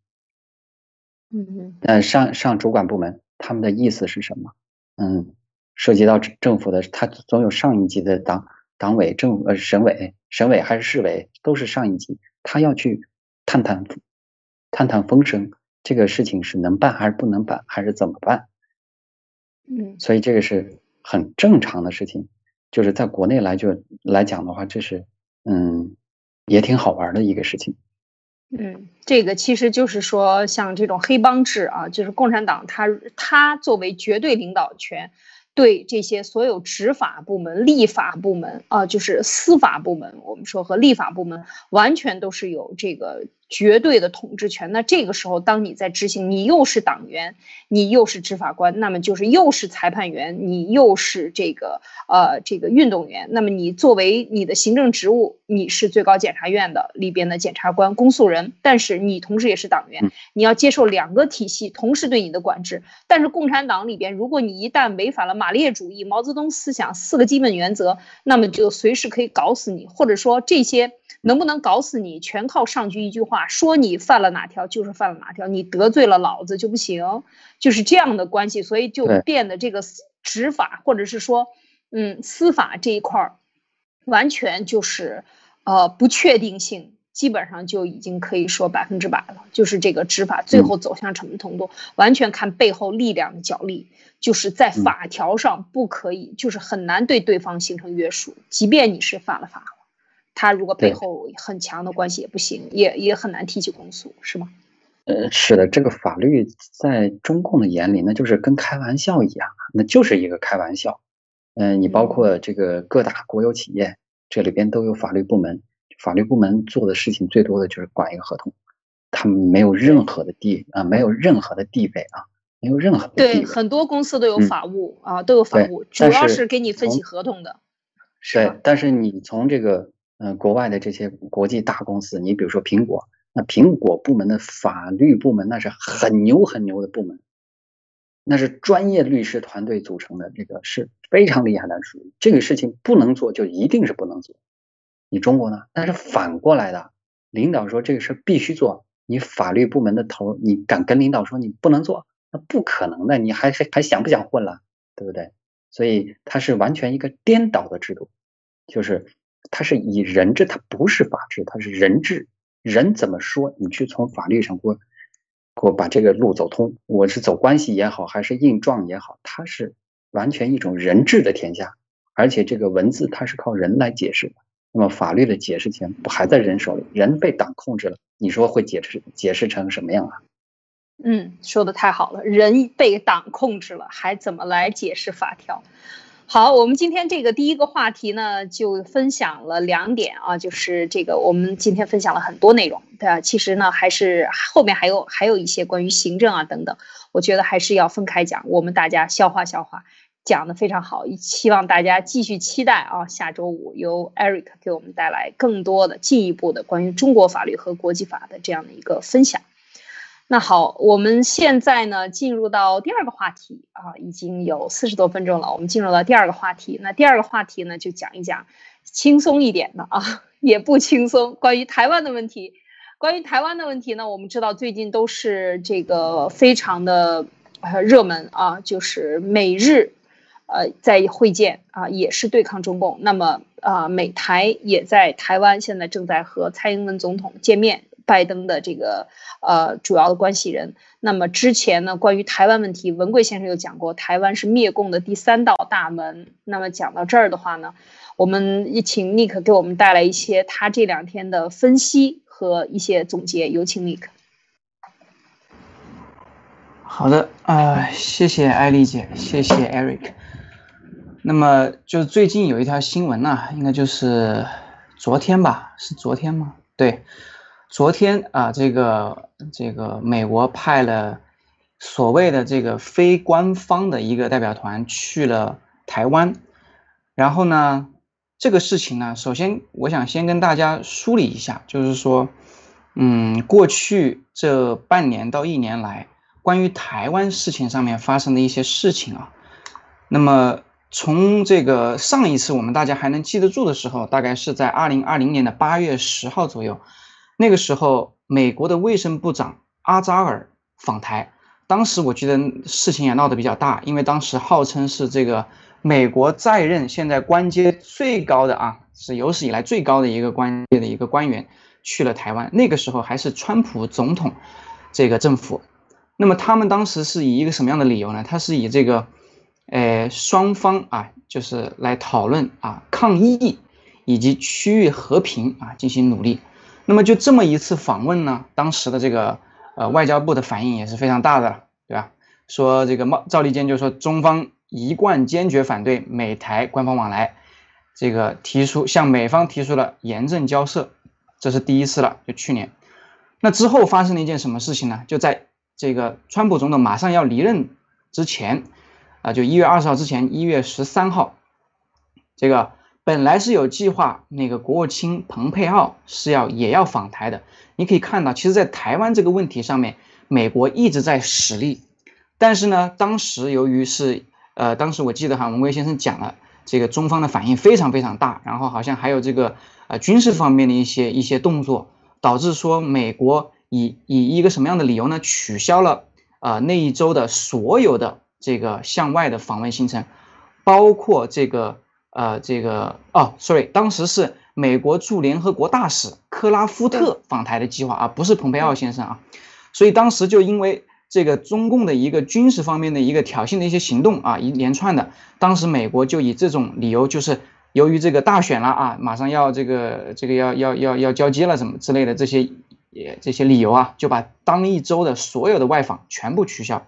嗯嗯，呃上上主管部门他们的意思是什么？嗯，涉及到政府的，他总有上一级的党党委政呃省委省委还是市委都是上一级，他要去探探。探探风声，这个事情是能办还是不能办，还是怎么办？嗯，所以这个是很正常的事情，就是在国内来就来讲的话，这是嗯也挺好玩的一个事情。嗯，这个其实就是说，像这种黑帮制啊，就是共产党他他作为绝对领导权。对这些所有执法部门、立法部门啊，就是司法部门，我们说和立法部门完全都是有这个绝对的统治权。那这个时候，当你在执行，你又是党员，你又是执法官，那么就是又是裁判员，你又是这个呃这个运动员。那么你作为你的行政职务，你是最高检察院的里边的检察官、公诉人，但是你同时也是党员，你要接受两个体系同时对你的管制。但是共产党里边，如果你一旦违反了马列主义、毛泽东思想四个基本原则，那么就随时可以搞死你，或者说这些能不能搞死你，全靠上局一句话，说你犯了哪条就是犯了哪条，你得罪了老子就不行，就是这样的关系，所以就变得这个执法或者是说，嗯，司法这一块儿，完全就是呃不确定性。基本上就已经可以说百分之百了，就是这个执法最后走向什么程度，完全看背后力量的角力，就是在法条上不可以，就是很难对对方形成约束，即便你是犯了法了，他如果背后很强的关系也不行，也也很难提起公诉，是吗？呃，是的，这个法律在中共的眼里，那就是跟开玩笑一样，那就是一个开玩笑。嗯，你包括这个各大国有企业，这里边都有法律部门。法律部门做的事情最多的就是管一个合同，他们没有任何的地啊，没有任何的地位啊，没有任何的对很多公司都有法务啊，都有法务，主要是给你分析合同的。对，但是你从这个嗯国外的这些国际大公司，你比如说苹果，那苹果部门的法律部门那是很牛很牛的部门，那是专业律师团队组成的，这个是非常厉害的。这个事情不能做，就一定是不能做。你中国呢？但是反过来的，领导说这个事必须做，你法律部门的头，你敢跟领导说你不能做，那不可能的，你还还还想不想混了，对不对？所以它是完全一个颠倒的制度，就是它是以人治，它不是法治，它是人治。人怎么说，你去从法律上给我给我把这个路走通。我是走关系也好，还是硬撞也好，它是完全一种人治的天下，而且这个文字它是靠人来解释的。那么法律的解释权不还在人手里？人被党控制了，你说会解释解释成什么样啊？嗯，说的太好了，人被党控制了，还怎么来解释法条？好，我们今天这个第一个话题呢，就分享了两点啊，就是这个我们今天分享了很多内容，对吧？其实呢，还是后面还有还有一些关于行政啊等等，我觉得还是要分开讲，我们大家消化消化。讲的非常好，希望大家继续期待啊！下周五由 Eric 给我们带来更多的进一步的关于中国法律和国际法的这样的一个分享。那好，我们现在呢进入到第二个话题啊，已经有四十多分钟了，我们进入到第二个话题。那第二个话题呢，就讲一讲轻松一点的啊，*laughs* 也不轻松，关于台湾的问题。关于台湾的问题呢，我们知道最近都是这个非常的热门啊，就是美日。呃，在会见啊，也是对抗中共。那么啊，美台也在台湾，现在正在和蔡英文总统见面，拜登的这个呃主要的关系人。那么之前呢，关于台湾问题，文贵先生有讲过，台湾是灭共的第三道大门。那么讲到这儿的话呢，我们也请 Nick 给我们带来一些他这两天的分析和一些总结。有请 Nick。好的啊，谢谢艾丽姐，谢谢 Eric。那么就最近有一条新闻呢，应该就是昨天吧？是昨天吗？对，昨天啊，这个这个美国派了所谓的这个非官方的一个代表团去了台湾，然后呢，这个事情呢，首先我想先跟大家梳理一下，就是说，嗯，过去这半年到一年来，关于台湾事情上面发生的一些事情啊，那么。从这个上一次我们大家还能记得住的时候，大概是在二零二零年的八月十号左右，那个时候美国的卫生部长阿扎尔访台，当时我记得事情也闹得比较大，因为当时号称是这个美国在任现在官阶最高的啊，是有史以来最高的一个官阶的一个官员去了台湾，那个时候还是川普总统这个政府，那么他们当时是以一个什么样的理由呢？他是以这个。呃，双方啊，就是来讨论啊抗疫以及区域和平啊进行努力。那么就这么一次访问呢，当时的这个呃外交部的反应也是非常大的，对吧？说这个赵赵立坚就说中方一贯坚决反对美台官方往来，这个提出向美方提出了严正交涉，这是第一次了，就去年。那之后发生了一件什么事情呢？就在这个川普总统马上要离任之前。啊，就一月二十号之前，一月十三号，这个本来是有计划，那个国务卿蓬佩奥是要也要访台的。你可以看到，其实，在台湾这个问题上面，美国一直在使力。但是呢，当时由于是，呃，当时我记得哈，文贵先生讲了，这个中方的反应非常非常大，然后好像还有这个呃军事方面的一些一些动作，导致说美国以以一个什么样的理由呢？取消了啊那一周的所有的。这个向外的访问行程，包括这个呃这个哦，sorry，当时是美国驻联合国大使克拉夫特访台的计划啊，不是蓬佩奥先生啊，所以当时就因为这个中共的一个军事方面的一个挑衅的一些行动啊，一连串的，当时美国就以这种理由，就是由于这个大选了啊，马上要这个这个要要要要交接了什么之类的这些也这些理由啊，就把当一周的所有的外访全部取消。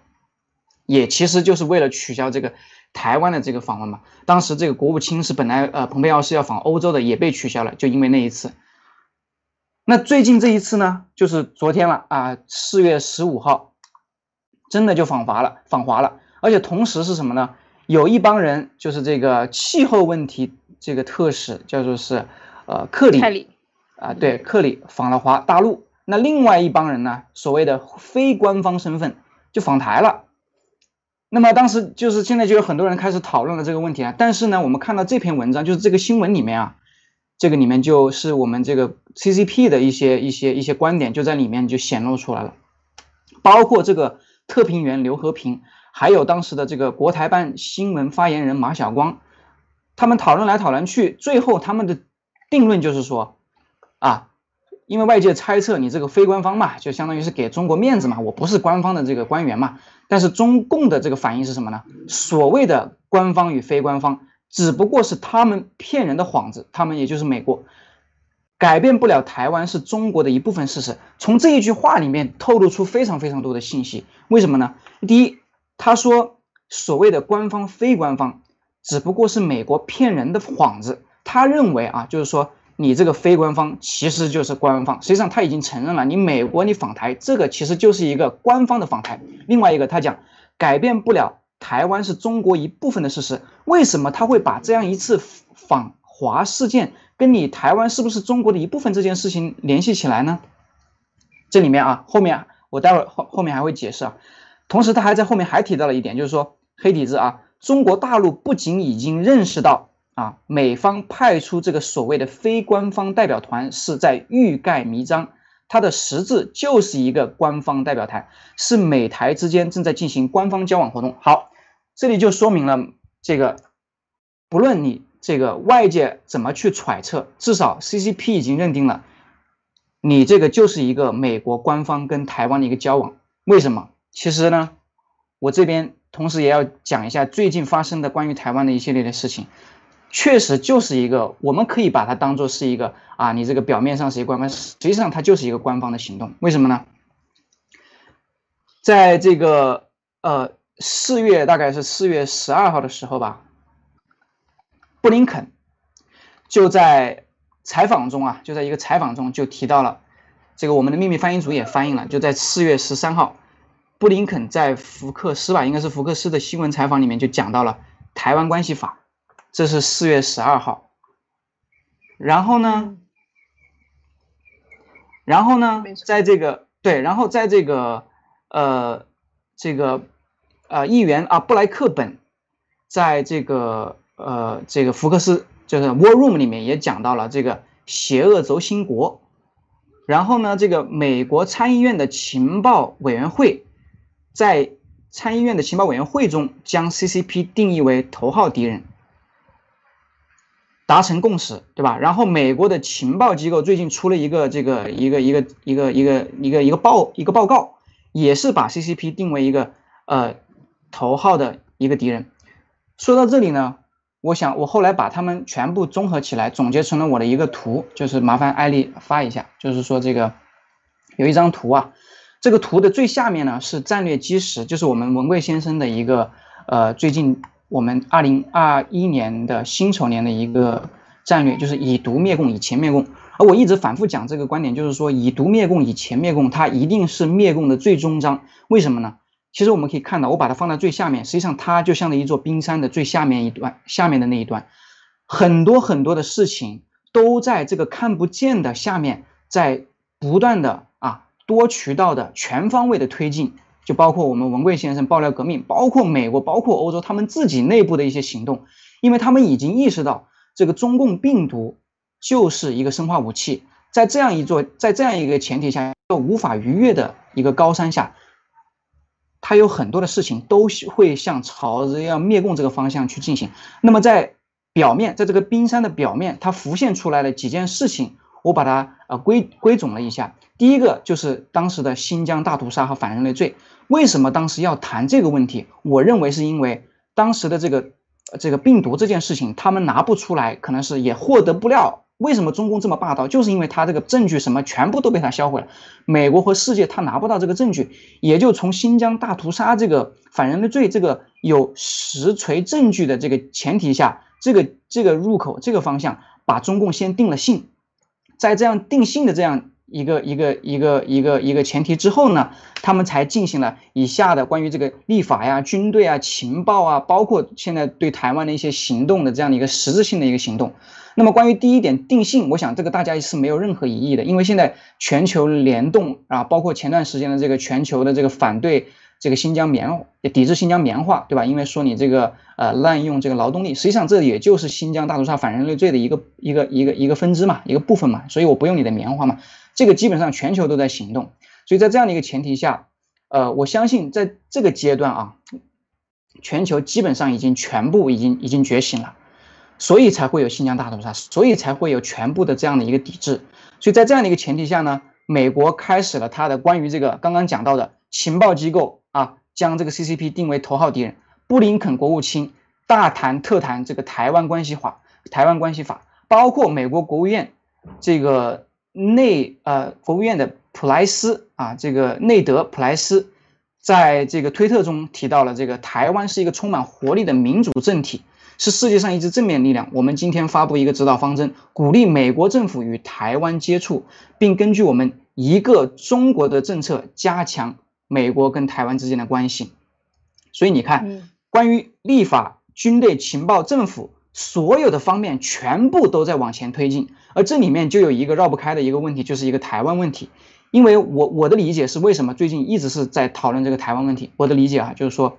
也其实就是为了取消这个台湾的这个访问嘛。当时这个国务卿是本来呃蓬佩奥是要访欧洲的，也被取消了，就因为那一次。那最近这一次呢，就是昨天了啊，四月十五号，真的就访华了，访华了。而且同时是什么呢？有一帮人就是这个气候问题这个特使，叫做是呃克里，啊对，克里访了华大陆。那另外一帮人呢，所谓的非官方身份就访台了。那么当时就是现在就有很多人开始讨论了这个问题啊，但是呢，我们看到这篇文章，就是这个新闻里面啊，这个里面就是我们这个 CCP 的一些一些一些观点就在里面就显露出来了，包括这个特评员刘和平，还有当时的这个国台办新闻发言人马晓光，他们讨论来讨论去，最后他们的定论就是说，啊。因为外界猜测你这个非官方嘛，就相当于是给中国面子嘛，我不是官方的这个官员嘛。但是中共的这个反应是什么呢？所谓的官方与非官方，只不过是他们骗人的幌子。他们也就是美国，改变不了台湾是中国的一部分事实。从这一句话里面透露出非常非常多的信息。为什么呢？第一，他说所谓的官方非官方，只不过是美国骗人的幌子。他认为啊，就是说。你这个非官方其实就是官方，实际上他已经承认了，你美国你访台这个其实就是一个官方的访台。另外一个，他讲改变不了台湾是中国一部分的事实。为什么他会把这样一次访华事件跟你台湾是不是中国的一部分这件事情联系起来呢？这里面啊，后面我待会儿后后面还会解释啊。同时，他还在后面还提到了一点，就是说黑体字啊，中国大陆不仅已经认识到。啊，美方派出这个所谓的非官方代表团是在欲盖弥彰，它的实质就是一个官方代表团，是美台之间正在进行官方交往活动。好，这里就说明了这个，不论你这个外界怎么去揣测，至少 CCP 已经认定了，你这个就是一个美国官方跟台湾的一个交往。为什么？其实呢，我这边同时也要讲一下最近发生的关于台湾的一系列的事情。确实就是一个，我们可以把它当做是一个啊，你这个表面上是一个官方，实际上它就是一个官方的行动。为什么呢？在这个呃四月大概是四月十二号的时候吧，布林肯就在采访中啊，就在一个采访中就提到了，这个我们的秘密翻译组也翻译了，就在四月十三号，布林肯在福克斯吧，应该是福克斯的新闻采访里面就讲到了台湾关系法，这是四月十二号，然后呢？然后呢，在这个对，然后在这个呃这个呃议员啊布莱克本，在这个呃这个福克斯就是 War Room 里面也讲到了这个邪恶轴心国。然后呢，这个美国参议院的情报委员会在参议院的情报委员会中将 CCP 定义为头号敌人。达成共识，对吧？然后美国的情报机构最近出了一个这个一个一个一个一个一个一个报一个报告，也是把 CCP 定为一个呃头号的一个敌人。说到这里呢，我想我后来把他们全部综合起来，总结成了我的一个图，就是麻烦艾丽发一下。就是说这个有一张图啊，这个图的最下面呢是战略基石，就是我们文贵先生的一个呃最近。我们二零二一年的辛丑年的一个战略就是以毒灭共，以钱灭共。而我一直反复讲这个观点，就是说以毒灭共，以钱灭共，它一定是灭共的最终章。为什么呢？其实我们可以看到，我把它放在最下面，实际上它就像一座冰山的最下面一段，下面的那一段，很多很多的事情都在这个看不见的下面，在不断的啊多渠道的全方位的推进。就包括我们文贵先生爆料革命，包括美国，包括欧洲，他们自己内部的一些行动，因为他们已经意识到这个中共病毒就是一个生化武器，在这样一座，在这样一个前提下又，无法逾越的一个高山下，它有很多的事情都会向朝着要灭共这个方向去进行。那么在表面，在这个冰山的表面，它浮现出来的几件事情。我把它呃归归总了一下，第一个就是当时的新疆大屠杀和反人类罪。为什么当时要谈这个问题？我认为是因为当时的这个这个病毒这件事情，他们拿不出来，可能是也获得不了。为什么中共这么霸道？就是因为他这个证据什么全部都被他销毁了。美国和世界他拿不到这个证据，也就从新疆大屠杀这个反人类罪这个有实锤证据的这个前提下，这个这个入口这个方向，把中共先定了性。在这样定性的这样一个一个一个一个一个前提之后呢，他们才进行了以下的关于这个立法呀、军队啊、情报啊，包括现在对台湾的一些行动的这样的一个实质性的一个行动。那么关于第一点定性，我想这个大家是没有任何疑义的，因为现在全球联动啊，包括前段时间的这个全球的这个反对。这个新疆棉抵制新疆棉花，对吧？因为说你这个呃滥用这个劳动力，实际上这也就是新疆大屠杀反人类罪的一个一个一个一个分支嘛，一个部分嘛。所以我不用你的棉花嘛，这个基本上全球都在行动。所以在这样的一个前提下，呃，我相信在这个阶段啊，全球基本上已经全部已经已经觉醒了，所以才会有新疆大屠杀，所以才会有全部的这样的一个抵制。所以在这样的一个前提下呢，美国开始了它的关于这个刚刚讲到的情报机构。啊，将这个 CCP 定为头号敌人。布林肯国务卿大谈特谈这个台湾关系法，台湾关系法，包括美国国务院这个内呃国务院的普莱斯啊，这个内德普莱斯，在这个推特中提到了这个台湾是一个充满活力的民主政体，是世界上一支正面力量。我们今天发布一个指导方针，鼓励美国政府与台湾接触，并根据我们一个中国的政策加强。美国跟台湾之间的关系，所以你看，关于立法、军队、情报、政府所有的方面，全部都在往前推进。而这里面就有一个绕不开的一个问题，就是一个台湾问题。因为我我的理解是，为什么最近一直是在讨论这个台湾问题？我的理解啊，就是说，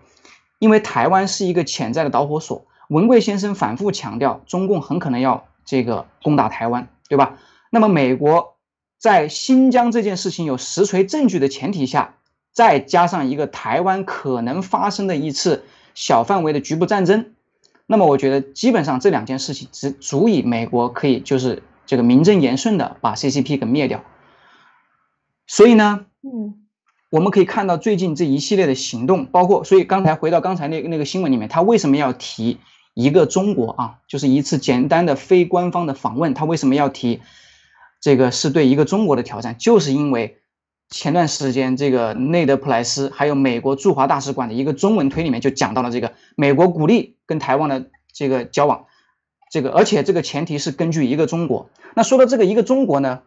因为台湾是一个潜在的导火索。文贵先生反复强调，中共很可能要这个攻打台湾，对吧？那么美国在新疆这件事情有实锤证据的前提下。再加上一个台湾可能发生的一次小范围的局部战争，那么我觉得基本上这两件事情只足以美国可以就是这个名正言顺的把 CCP 给灭掉。所以呢，嗯，我们可以看到最近这一系列的行动，包括所以刚才回到刚才那那个新闻里面，他为什么要提一个中国啊？就是一次简单的非官方的访问，他为什么要提这个是对一个中国的挑战？就是因为。前段时间这个内德普莱斯还有美国驻华大使馆的一个中文推里面就讲到了这个美国鼓励跟台湾的这个交往，这个而且这个前提是根据一个中国。那说到这个一个中国呢，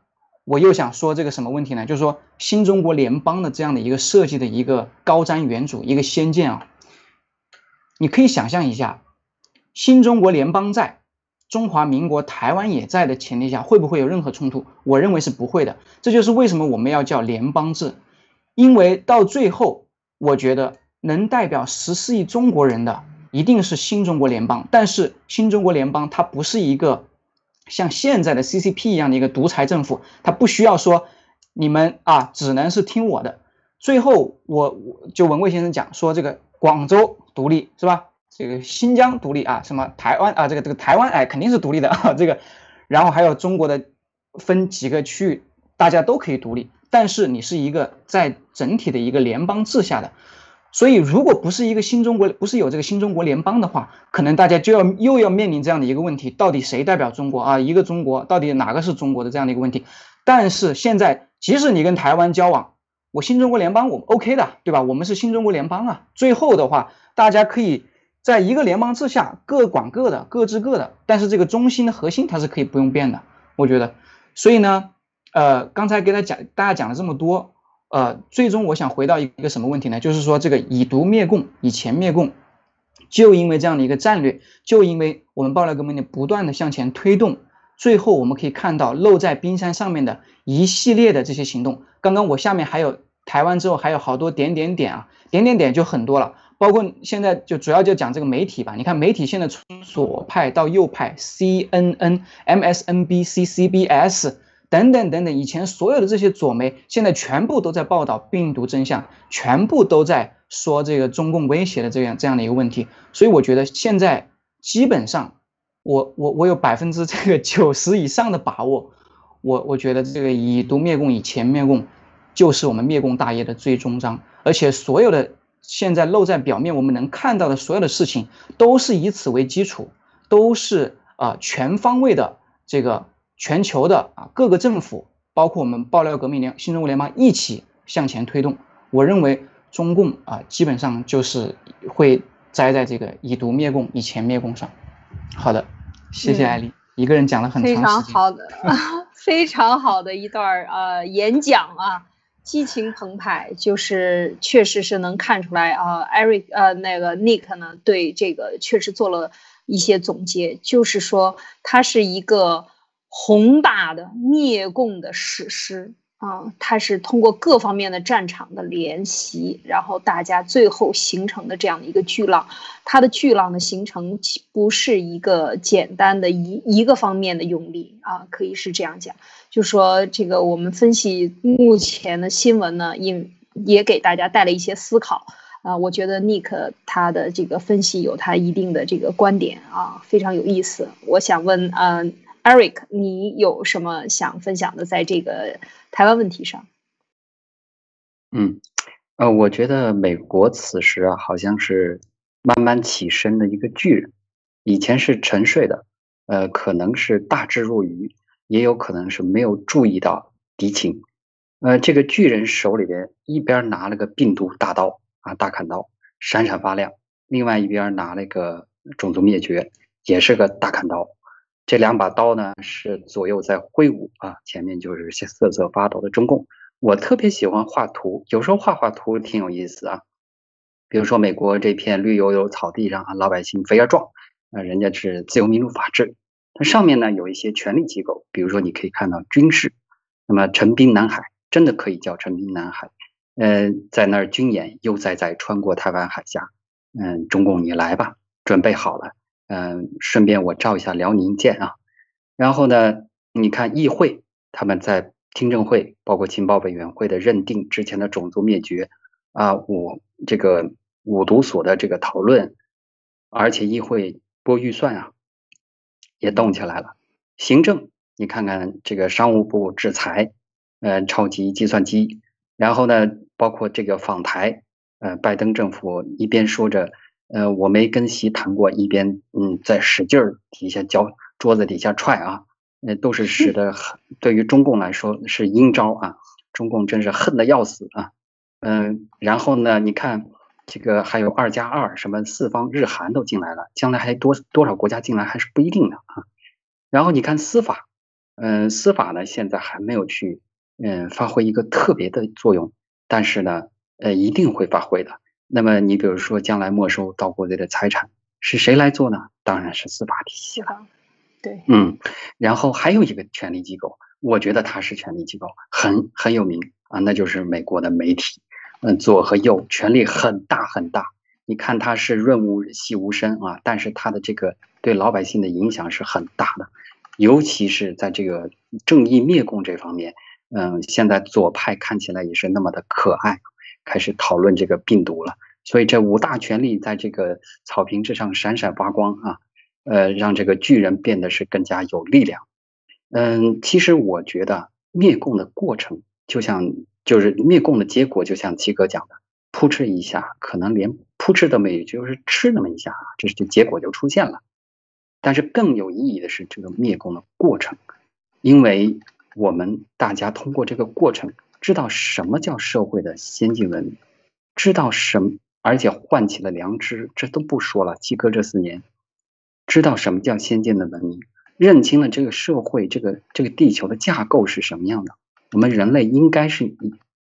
我又想说这个什么问题呢？就是说新中国联邦的这样的一个设计的一个高瞻远瞩，一个先见啊。你可以想象一下，新中国联邦在中华民国台湾也在的前提下，会不会有任何冲突？我认为是不会的。这就是为什么我们要叫联邦制，因为到最后，我觉得能代表十四亿中国人的一定是新中国联邦。但是新中国联邦它不是一个像现在的 CCP 一样的一个独裁政府，它不需要说你们啊只能是听我的。最后，我就文蔚先生讲说这个。广州独立是吧？这个新疆独立啊，什么台湾啊？这个这个台湾哎，肯定是独立的啊。这个，然后还有中国的分几个区域，大家都可以独立。但是你是一个在整体的一个联邦制下的，所以如果不是一个新中国，不是有这个新中国联邦的话，可能大家就要又要面临这样的一个问题：到底谁代表中国啊？一个中国到底哪个是中国的这样的一个问题？但是现在，即使你跟台湾交往，我新中国联邦我 OK 的，对吧？我们是新中国联邦啊。最后的话，大家可以在一个联邦之下各管各的，各治各的。但是这个中心的核心它是可以不用变的，我觉得。所以呢，呃，刚才给他讲，大家讲了这么多，呃，最终我想回到一个什么问题呢？就是说这个以毒灭共，以钱灭共，就因为这样的一个战略，就因为我们爆料革命的不断的向前推动。最后我们可以看到露在冰山上面的一系列的这些行动。刚刚我下面还有台湾之后还有好多点点点啊，点点点就很多了。包括现在就主要就讲这个媒体吧。你看媒体现在从左派到右派，CNN、MSNBC、CBS 等等等等，以前所有的这些左媒现在全部都在报道病毒真相，全部都在说这个中共威胁的这样这样的一个问题。所以我觉得现在基本上。我我我有百分之这个 *laughs* 九十以上的把握，我我觉得这个以毒灭共，以钱灭共，就是我们灭共大业的最终章。而且所有的现在露在表面我们能看到的所有的事情，都是以此为基础，都是啊全方位的这个全球的啊各个政府，包括我们爆料革命联新中国联邦一起向前推动。我认为中共啊基本上就是会栽在这个以毒灭共，以钱灭共上。好的，谢谢艾丽，一个人讲了很长时间。非常好的，*laughs* 非常好的一段呃演讲啊，激情澎湃，就是确实是能看出来啊，Eric 呃那个 Nick 呢对这个确实做了一些总结，就是说它是一个宏大的灭共的史诗。啊，它是通过各方面的战场的联系，然后大家最后形成的这样的一个巨浪。它的巨浪的形成不是一个简单的一一个方面的用力啊，可以是这样讲。就说这个，我们分析目前的新闻呢，也也给大家带了一些思考啊。我觉得 Nick 他的这个分析有他一定的这个观点啊，非常有意思。我想问，嗯。Eric，你有什么想分享的？在这个台湾问题上，嗯，呃，我觉得美国此时啊，好像是慢慢起身的一个巨人，以前是沉睡的，呃，可能是大智若愚，也有可能是没有注意到敌情，呃，这个巨人手里边一边拿了个病毒大刀啊，大砍刀，闪闪发亮，另外一边拿了个种族灭绝，也是个大砍刀。这两把刀呢是左右在挥舞啊，前面就是些瑟瑟发抖的中共。我特别喜欢画图，有时候画画图挺有意思啊。比如说美国这片绿油油草地上啊，老百姓飞呀撞，啊，人家是自由民主法治。它上面呢有一些权力机构，比如说你可以看到军事，那么陈兵南海真的可以叫陈兵南海，嗯，在那儿军演悠哉哉穿过台湾海峡，嗯，中共你来吧，准备好了。嗯，顺便我照一下辽宁舰啊，然后呢，你看议会他们在听证会，包括情报委员会的认定之前的种族灭绝啊，五这个五毒所的这个讨论，而且议会拨预算啊，也动起来了。行政，你看看这个商务部制裁，呃，超级计算机，然后呢，包括这个访台，呃，拜登政府一边说着。呃，我没跟习谈过，一边嗯在使劲儿底下脚桌子底下踹啊，那都是使得对于中共来说是阴招啊。中共真是恨得要死啊，嗯，然后呢，你看这个还有二加二，什么四方日韩都进来了，将来还多多少国家进来还是不一定的啊。然后你看司法，嗯，司法呢现在还没有去嗯发挥一个特别的作用，但是呢，呃，一定会发挥的。那么你比如说将来没收到国贼的财产是谁来做呢？当然是司法体系了。对，嗯，然后还有一个权力机构，我觉得它是权力机构，很很有名啊，那就是美国的媒体，嗯，左和右权力很大很大。你看它是润物细无声啊，但是它的这个对老百姓的影响是很大的，尤其是在这个正义灭共这方面，嗯，现在左派看起来也是那么的可爱，开始讨论这个病毒了。所以这五大权力在这个草坪之上闪闪发光啊。呃，让这个巨人变得是更加有力量。嗯，其实我觉得灭共的过程，就像就是灭共的结果，就像七哥讲的，扑哧一下，可能连扑哧都没有，就是吃那么一下，这是就结果就出现了。但是更有意义的是这个灭共的过程，因为我们大家通过这个过程，知道什么叫社会的先进文明，知道什么，而且唤起了良知。这都不说了，七哥这四年。知道什么叫先进的文明，认清了这个社会，这个这个地球的架构是什么样的，我们人类应该是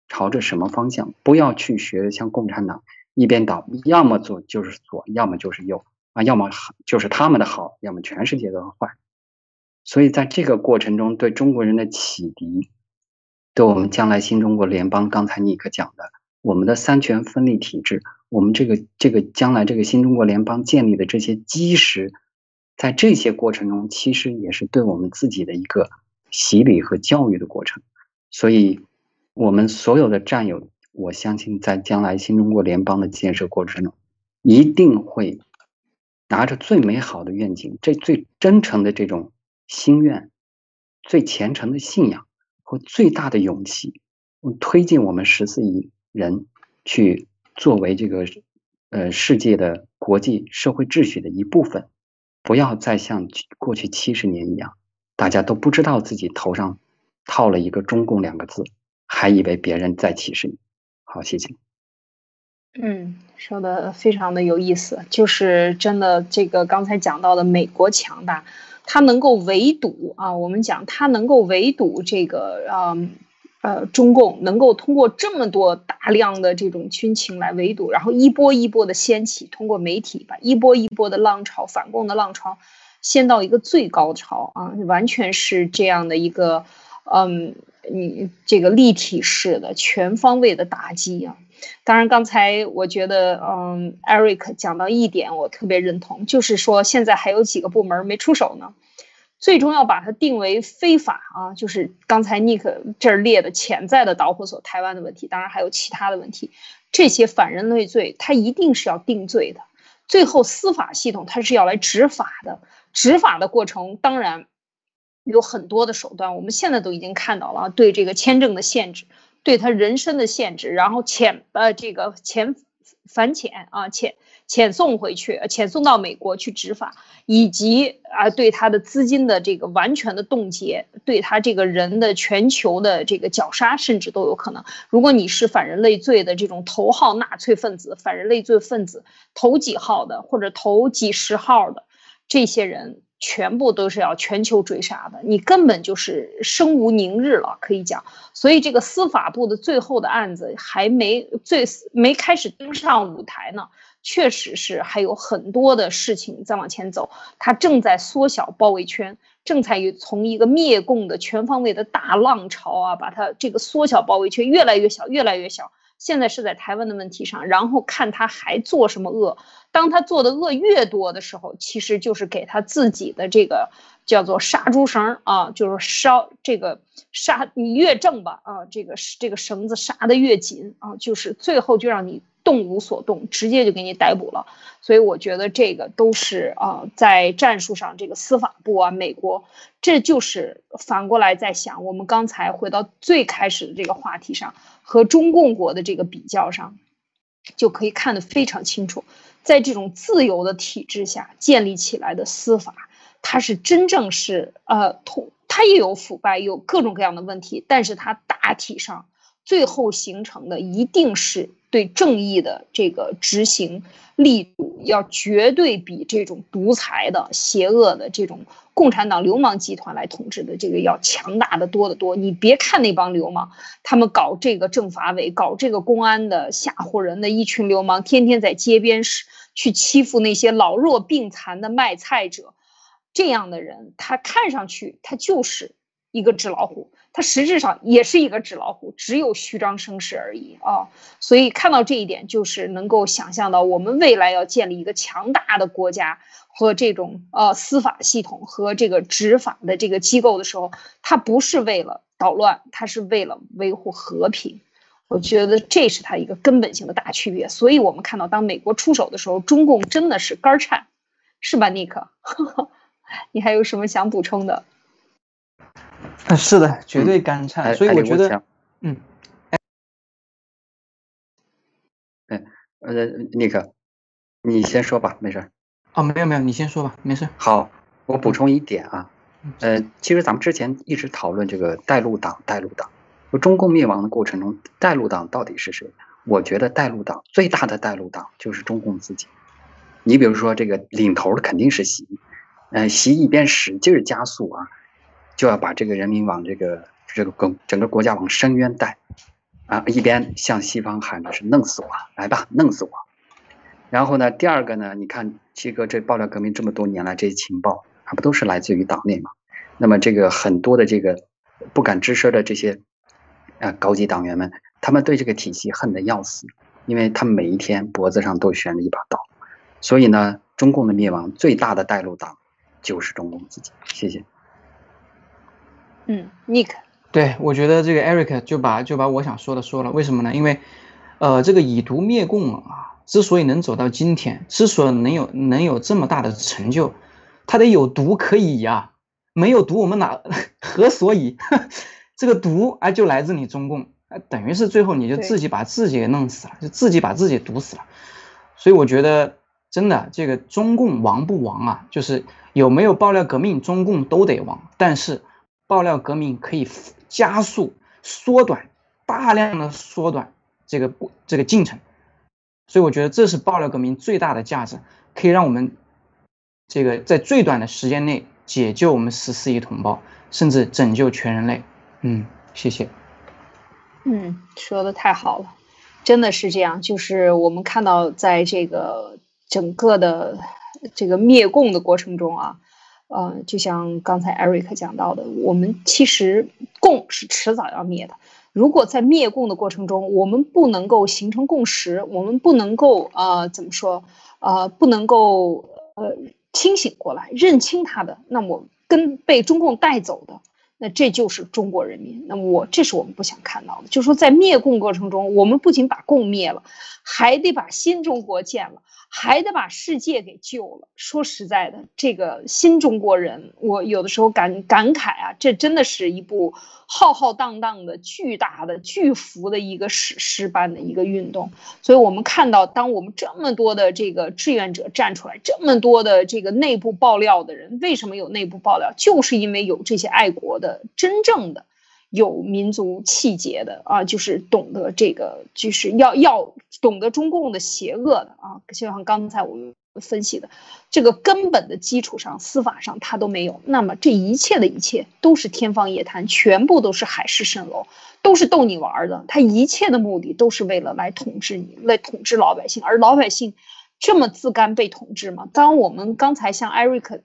朝着什么方向？不要去学像共产党一边倒，要么左就是左，要么就是右啊，要么就是他们的好，要么全世界都坏。所以在这个过程中，对中国人的启迪，对我们将来新中国联邦，刚才尼克讲的，我们的三权分立体制，我们这个这个将来这个新中国联邦建立的这些基石。在这些过程中，其实也是对我们自己的一个洗礼和教育的过程。所以，我们所有的战友，我相信在将来新中国联邦的建设过程中，一定会拿着最美好的愿景、这最真诚的这种心愿、最虔诚的信仰和最大的勇气，推进我们十四亿人去作为这个呃世界的国际社会秩序的一部分。不要再像过去七十年一样，大家都不知道自己头上套了一个“中共”两个字，还以为别人在歧视你。好，谢谢。嗯，说的非常的有意思，就是真的这个刚才讲到的美国强大，它能够围堵啊，我们讲它能够围堵这个啊。呃，中共能够通过这么多大量的这种军情来围堵，然后一波一波的掀起，通过媒体把一波一波的浪潮反共的浪潮掀到一个最高潮啊，完全是这样的一个，嗯，你这个立体式的全方位的打击啊。当然，刚才我觉得，嗯，Eric 讲到一点，我特别认同，就是说现在还有几个部门没出手呢。最终要把它定为非法啊，就是刚才 Nick 这儿列的潜在的导火索，台湾的问题，当然还有其他的问题。这些反人类罪，它一定是要定罪的。最后司法系统它是要来执法的，执法的过程当然有很多的手段，我们现在都已经看到了，对这个签证的限制，对他人身的限制，然后遣呃这个遣反遣啊遣。遣送回去，遣送到美国去执法，以及啊对他的资金的这个完全的冻结，对他这个人的全球的这个绞杀，甚至都有可能。如果你是反人类罪的这种头号纳粹分子、反人类罪分子，头几号的或者头几十号的这些人，全部都是要全球追杀的，你根本就是生无宁日了，可以讲。所以这个司法部的最后的案子还没最没开始登上舞台呢。确实是还有很多的事情在往前走，它正在缩小包围圈，正在于从一个灭共的全方位的大浪潮啊，把它这个缩小包围圈越来越小，越来越小。现在是在台湾的问题上，然后看他还做什么恶。当他做的恶越多的时候，其实就是给他自己的这个叫做杀猪绳啊，就是烧这个杀你越正吧啊，这个这个绳子杀的越紧啊，就是最后就让你。动无所动，直接就给你逮捕了。所以我觉得这个都是啊，在战术上，这个司法部啊，美国，这就是反过来在想，我们刚才回到最开始的这个话题上，和中共国的这个比较上，就可以看得非常清楚，在这种自由的体制下建立起来的司法，它是真正是呃，通，它也有腐败，有各种各样的问题，但是它大体上。最后形成的一定是对正义的这个执行力度要绝对比这种独裁的、邪恶的这种共产党流氓集团来统治的这个要强大的多得多。你别看那帮流氓，他们搞这个政法委、搞这个公安的吓唬人的一群流氓，天天在街边是去欺负那些老弱病残的卖菜者，这样的人，他看上去他就是一个纸老虎。它实质上也是一个纸老虎，只有虚张声势而已啊！所以看到这一点，就是能够想象到我们未来要建立一个强大的国家和这种呃司法系统和这个执法的这个机构的时候，它不是为了捣乱，它是为了维护和平。我觉得这是它一个根本性的大区别。所以我们看到，当美国出手的时候，中共真的是肝颤，是吧，尼克？*laughs* 你还有什么想补充的？啊，*laughs* 是的，绝对干颤，所以我觉得，嗯，哎，呃，尼克，你先说吧，没事。哦，没有没有，你先说吧，没事。好，我补充一点啊，呃，其实咱们之前一直讨论这个带路党，带路党，中共灭亡的过程中，带路党到底是谁？我觉得带路党最大的带路党就是中共自己。你比如说这个领头的肯定是习，呃，习一边使劲加速啊。就要把这个人民往这个这个整整个国家往深渊带，啊，一边向西方喊的是弄死我，来吧，弄死我。然后呢，第二个呢，你看七哥这爆料革命这么多年来，这些情报还不都是来自于党内嘛？那么这个很多的这个不敢吱声的这些啊高级党员们，他们对这个体系恨得要死，因为他们每一天脖子上都悬着一把刀。所以呢，中共的灭亡最大的带路党就是中共自己。谢谢。嗯，Nick，对我觉得这个 Eric 就把就把我想说的说了，为什么呢？因为，呃，这个以毒灭共啊，之所以能走到今天，之所以能有能有这么大的成就，他得有毒可以呀，没有毒我们哪何所以？*laughs* 这个毒啊就来自你中共，等于是最后你就自己把自己给弄死了，就自己把自己毒死了。所以我觉得真的这个中共亡不亡啊，就是有没有爆料革命，中共都得亡，但是。爆料革命可以加速、缩短、大量的缩短这个这个进程，所以我觉得这是爆料革命最大的价值，可以让我们这个在最短的时间内解救我们十四亿同胞，甚至拯救全人类。嗯，谢谢。嗯，说的太好了，真的是这样。就是我们看到，在这个整个的这个灭共的过程中啊。呃，就像刚才艾瑞克讲到的，我们其实共是迟早要灭的。如果在灭共的过程中，我们不能够形成共识，我们不能够呃怎么说呃不能够呃清醒过来，认清他的，那么跟被中共带走的，那这就是中国人民。那我这是我们不想看到的，就是说在灭共过程中，我们不仅把共灭了，还得把新中国建了。还得把世界给救了。说实在的，这个新中国人，我有的时候感感慨啊，这真的是一部浩浩荡荡的、巨大的、巨幅的一个史诗般的一个运动。所以，我们看到，当我们这么多的这个志愿者站出来，这么多的这个内部爆料的人，为什么有内部爆料？就是因为有这些爱国的、真正的。有民族气节的啊，就是懂得这个，就是要要懂得中共的邪恶的啊，就像刚才我们分析的，这个根本的基础上，司法上他都没有，那么这一切的一切都是天方夜谭，全部都是海市蜃楼，都是逗你玩的。他一切的目的都是为了来统治你，来统治老百姓，而老百姓这么自甘被统治吗？当我们刚才像艾瑞克。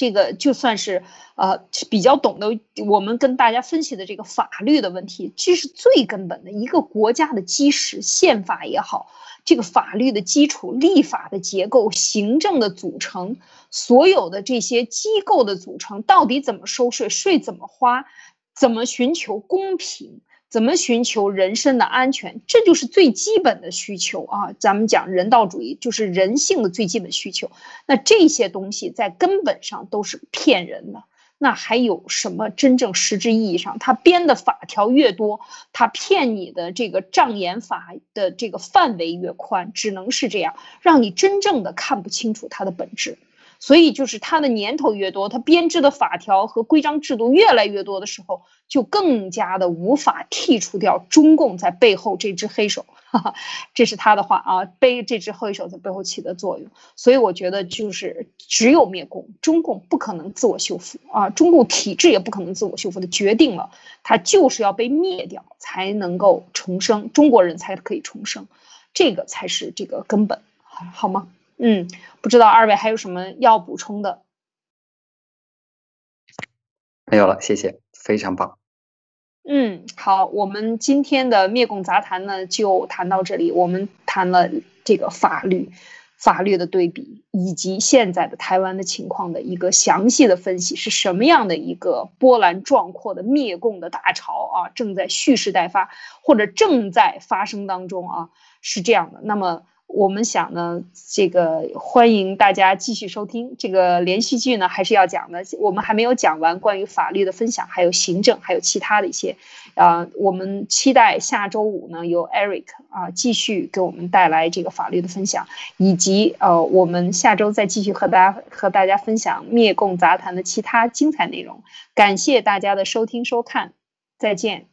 这个就算是呃比较懂得我们跟大家分析的这个法律的问题，这是最根本的一个国家的基石，宪法也好，这个法律的基础、立法的结构、行政的组成，所有的这些机构的组成，到底怎么收税，税怎么花，怎么寻求公平。怎么寻求人身的安全？这就是最基本的需求啊！咱们讲人道主义，就是人性的最基本需求。那这些东西在根本上都是骗人的。那还有什么真正实质意义上？他编的法条越多，他骗你的这个障眼法的这个范围越宽，只能是这样，让你真正的看不清楚它的本质。所以就是它的年头越多，它编制的法条和规章制度越来越多的时候，就更加的无法剔除掉中共在背后这只黑手。*laughs* 哈哈，这是他的话啊，背这只黑手在背后起的作用。所以我觉得就是只有灭共，中共不可能自我修复啊，中共体制也不可能自我修复的，决定了它就是要被灭掉才能够重生，中国人才可以重生，这个才是这个根本，好吗？嗯，不知道二位还有什么要补充的？没有了，谢谢，非常棒。嗯，好，我们今天的灭共杂谈呢就谈到这里。我们谈了这个法律、法律的对比，以及现在的台湾的情况的一个详细的分析，是什么样的一个波澜壮阔的灭共的大潮啊，正在蓄势待发，或者正在发生当中啊，是这样的。那么。我们想呢，这个欢迎大家继续收听这个连续剧呢，还是要讲的。我们还没有讲完关于法律的分享，还有行政，还有其他的一些，啊，我们期待下周五呢，由 Eric 啊继续给我们带来这个法律的分享，以及呃，我们下周再继续和大家和大家分享灭共杂谈的其他精彩内容。感谢大家的收听收看，再见。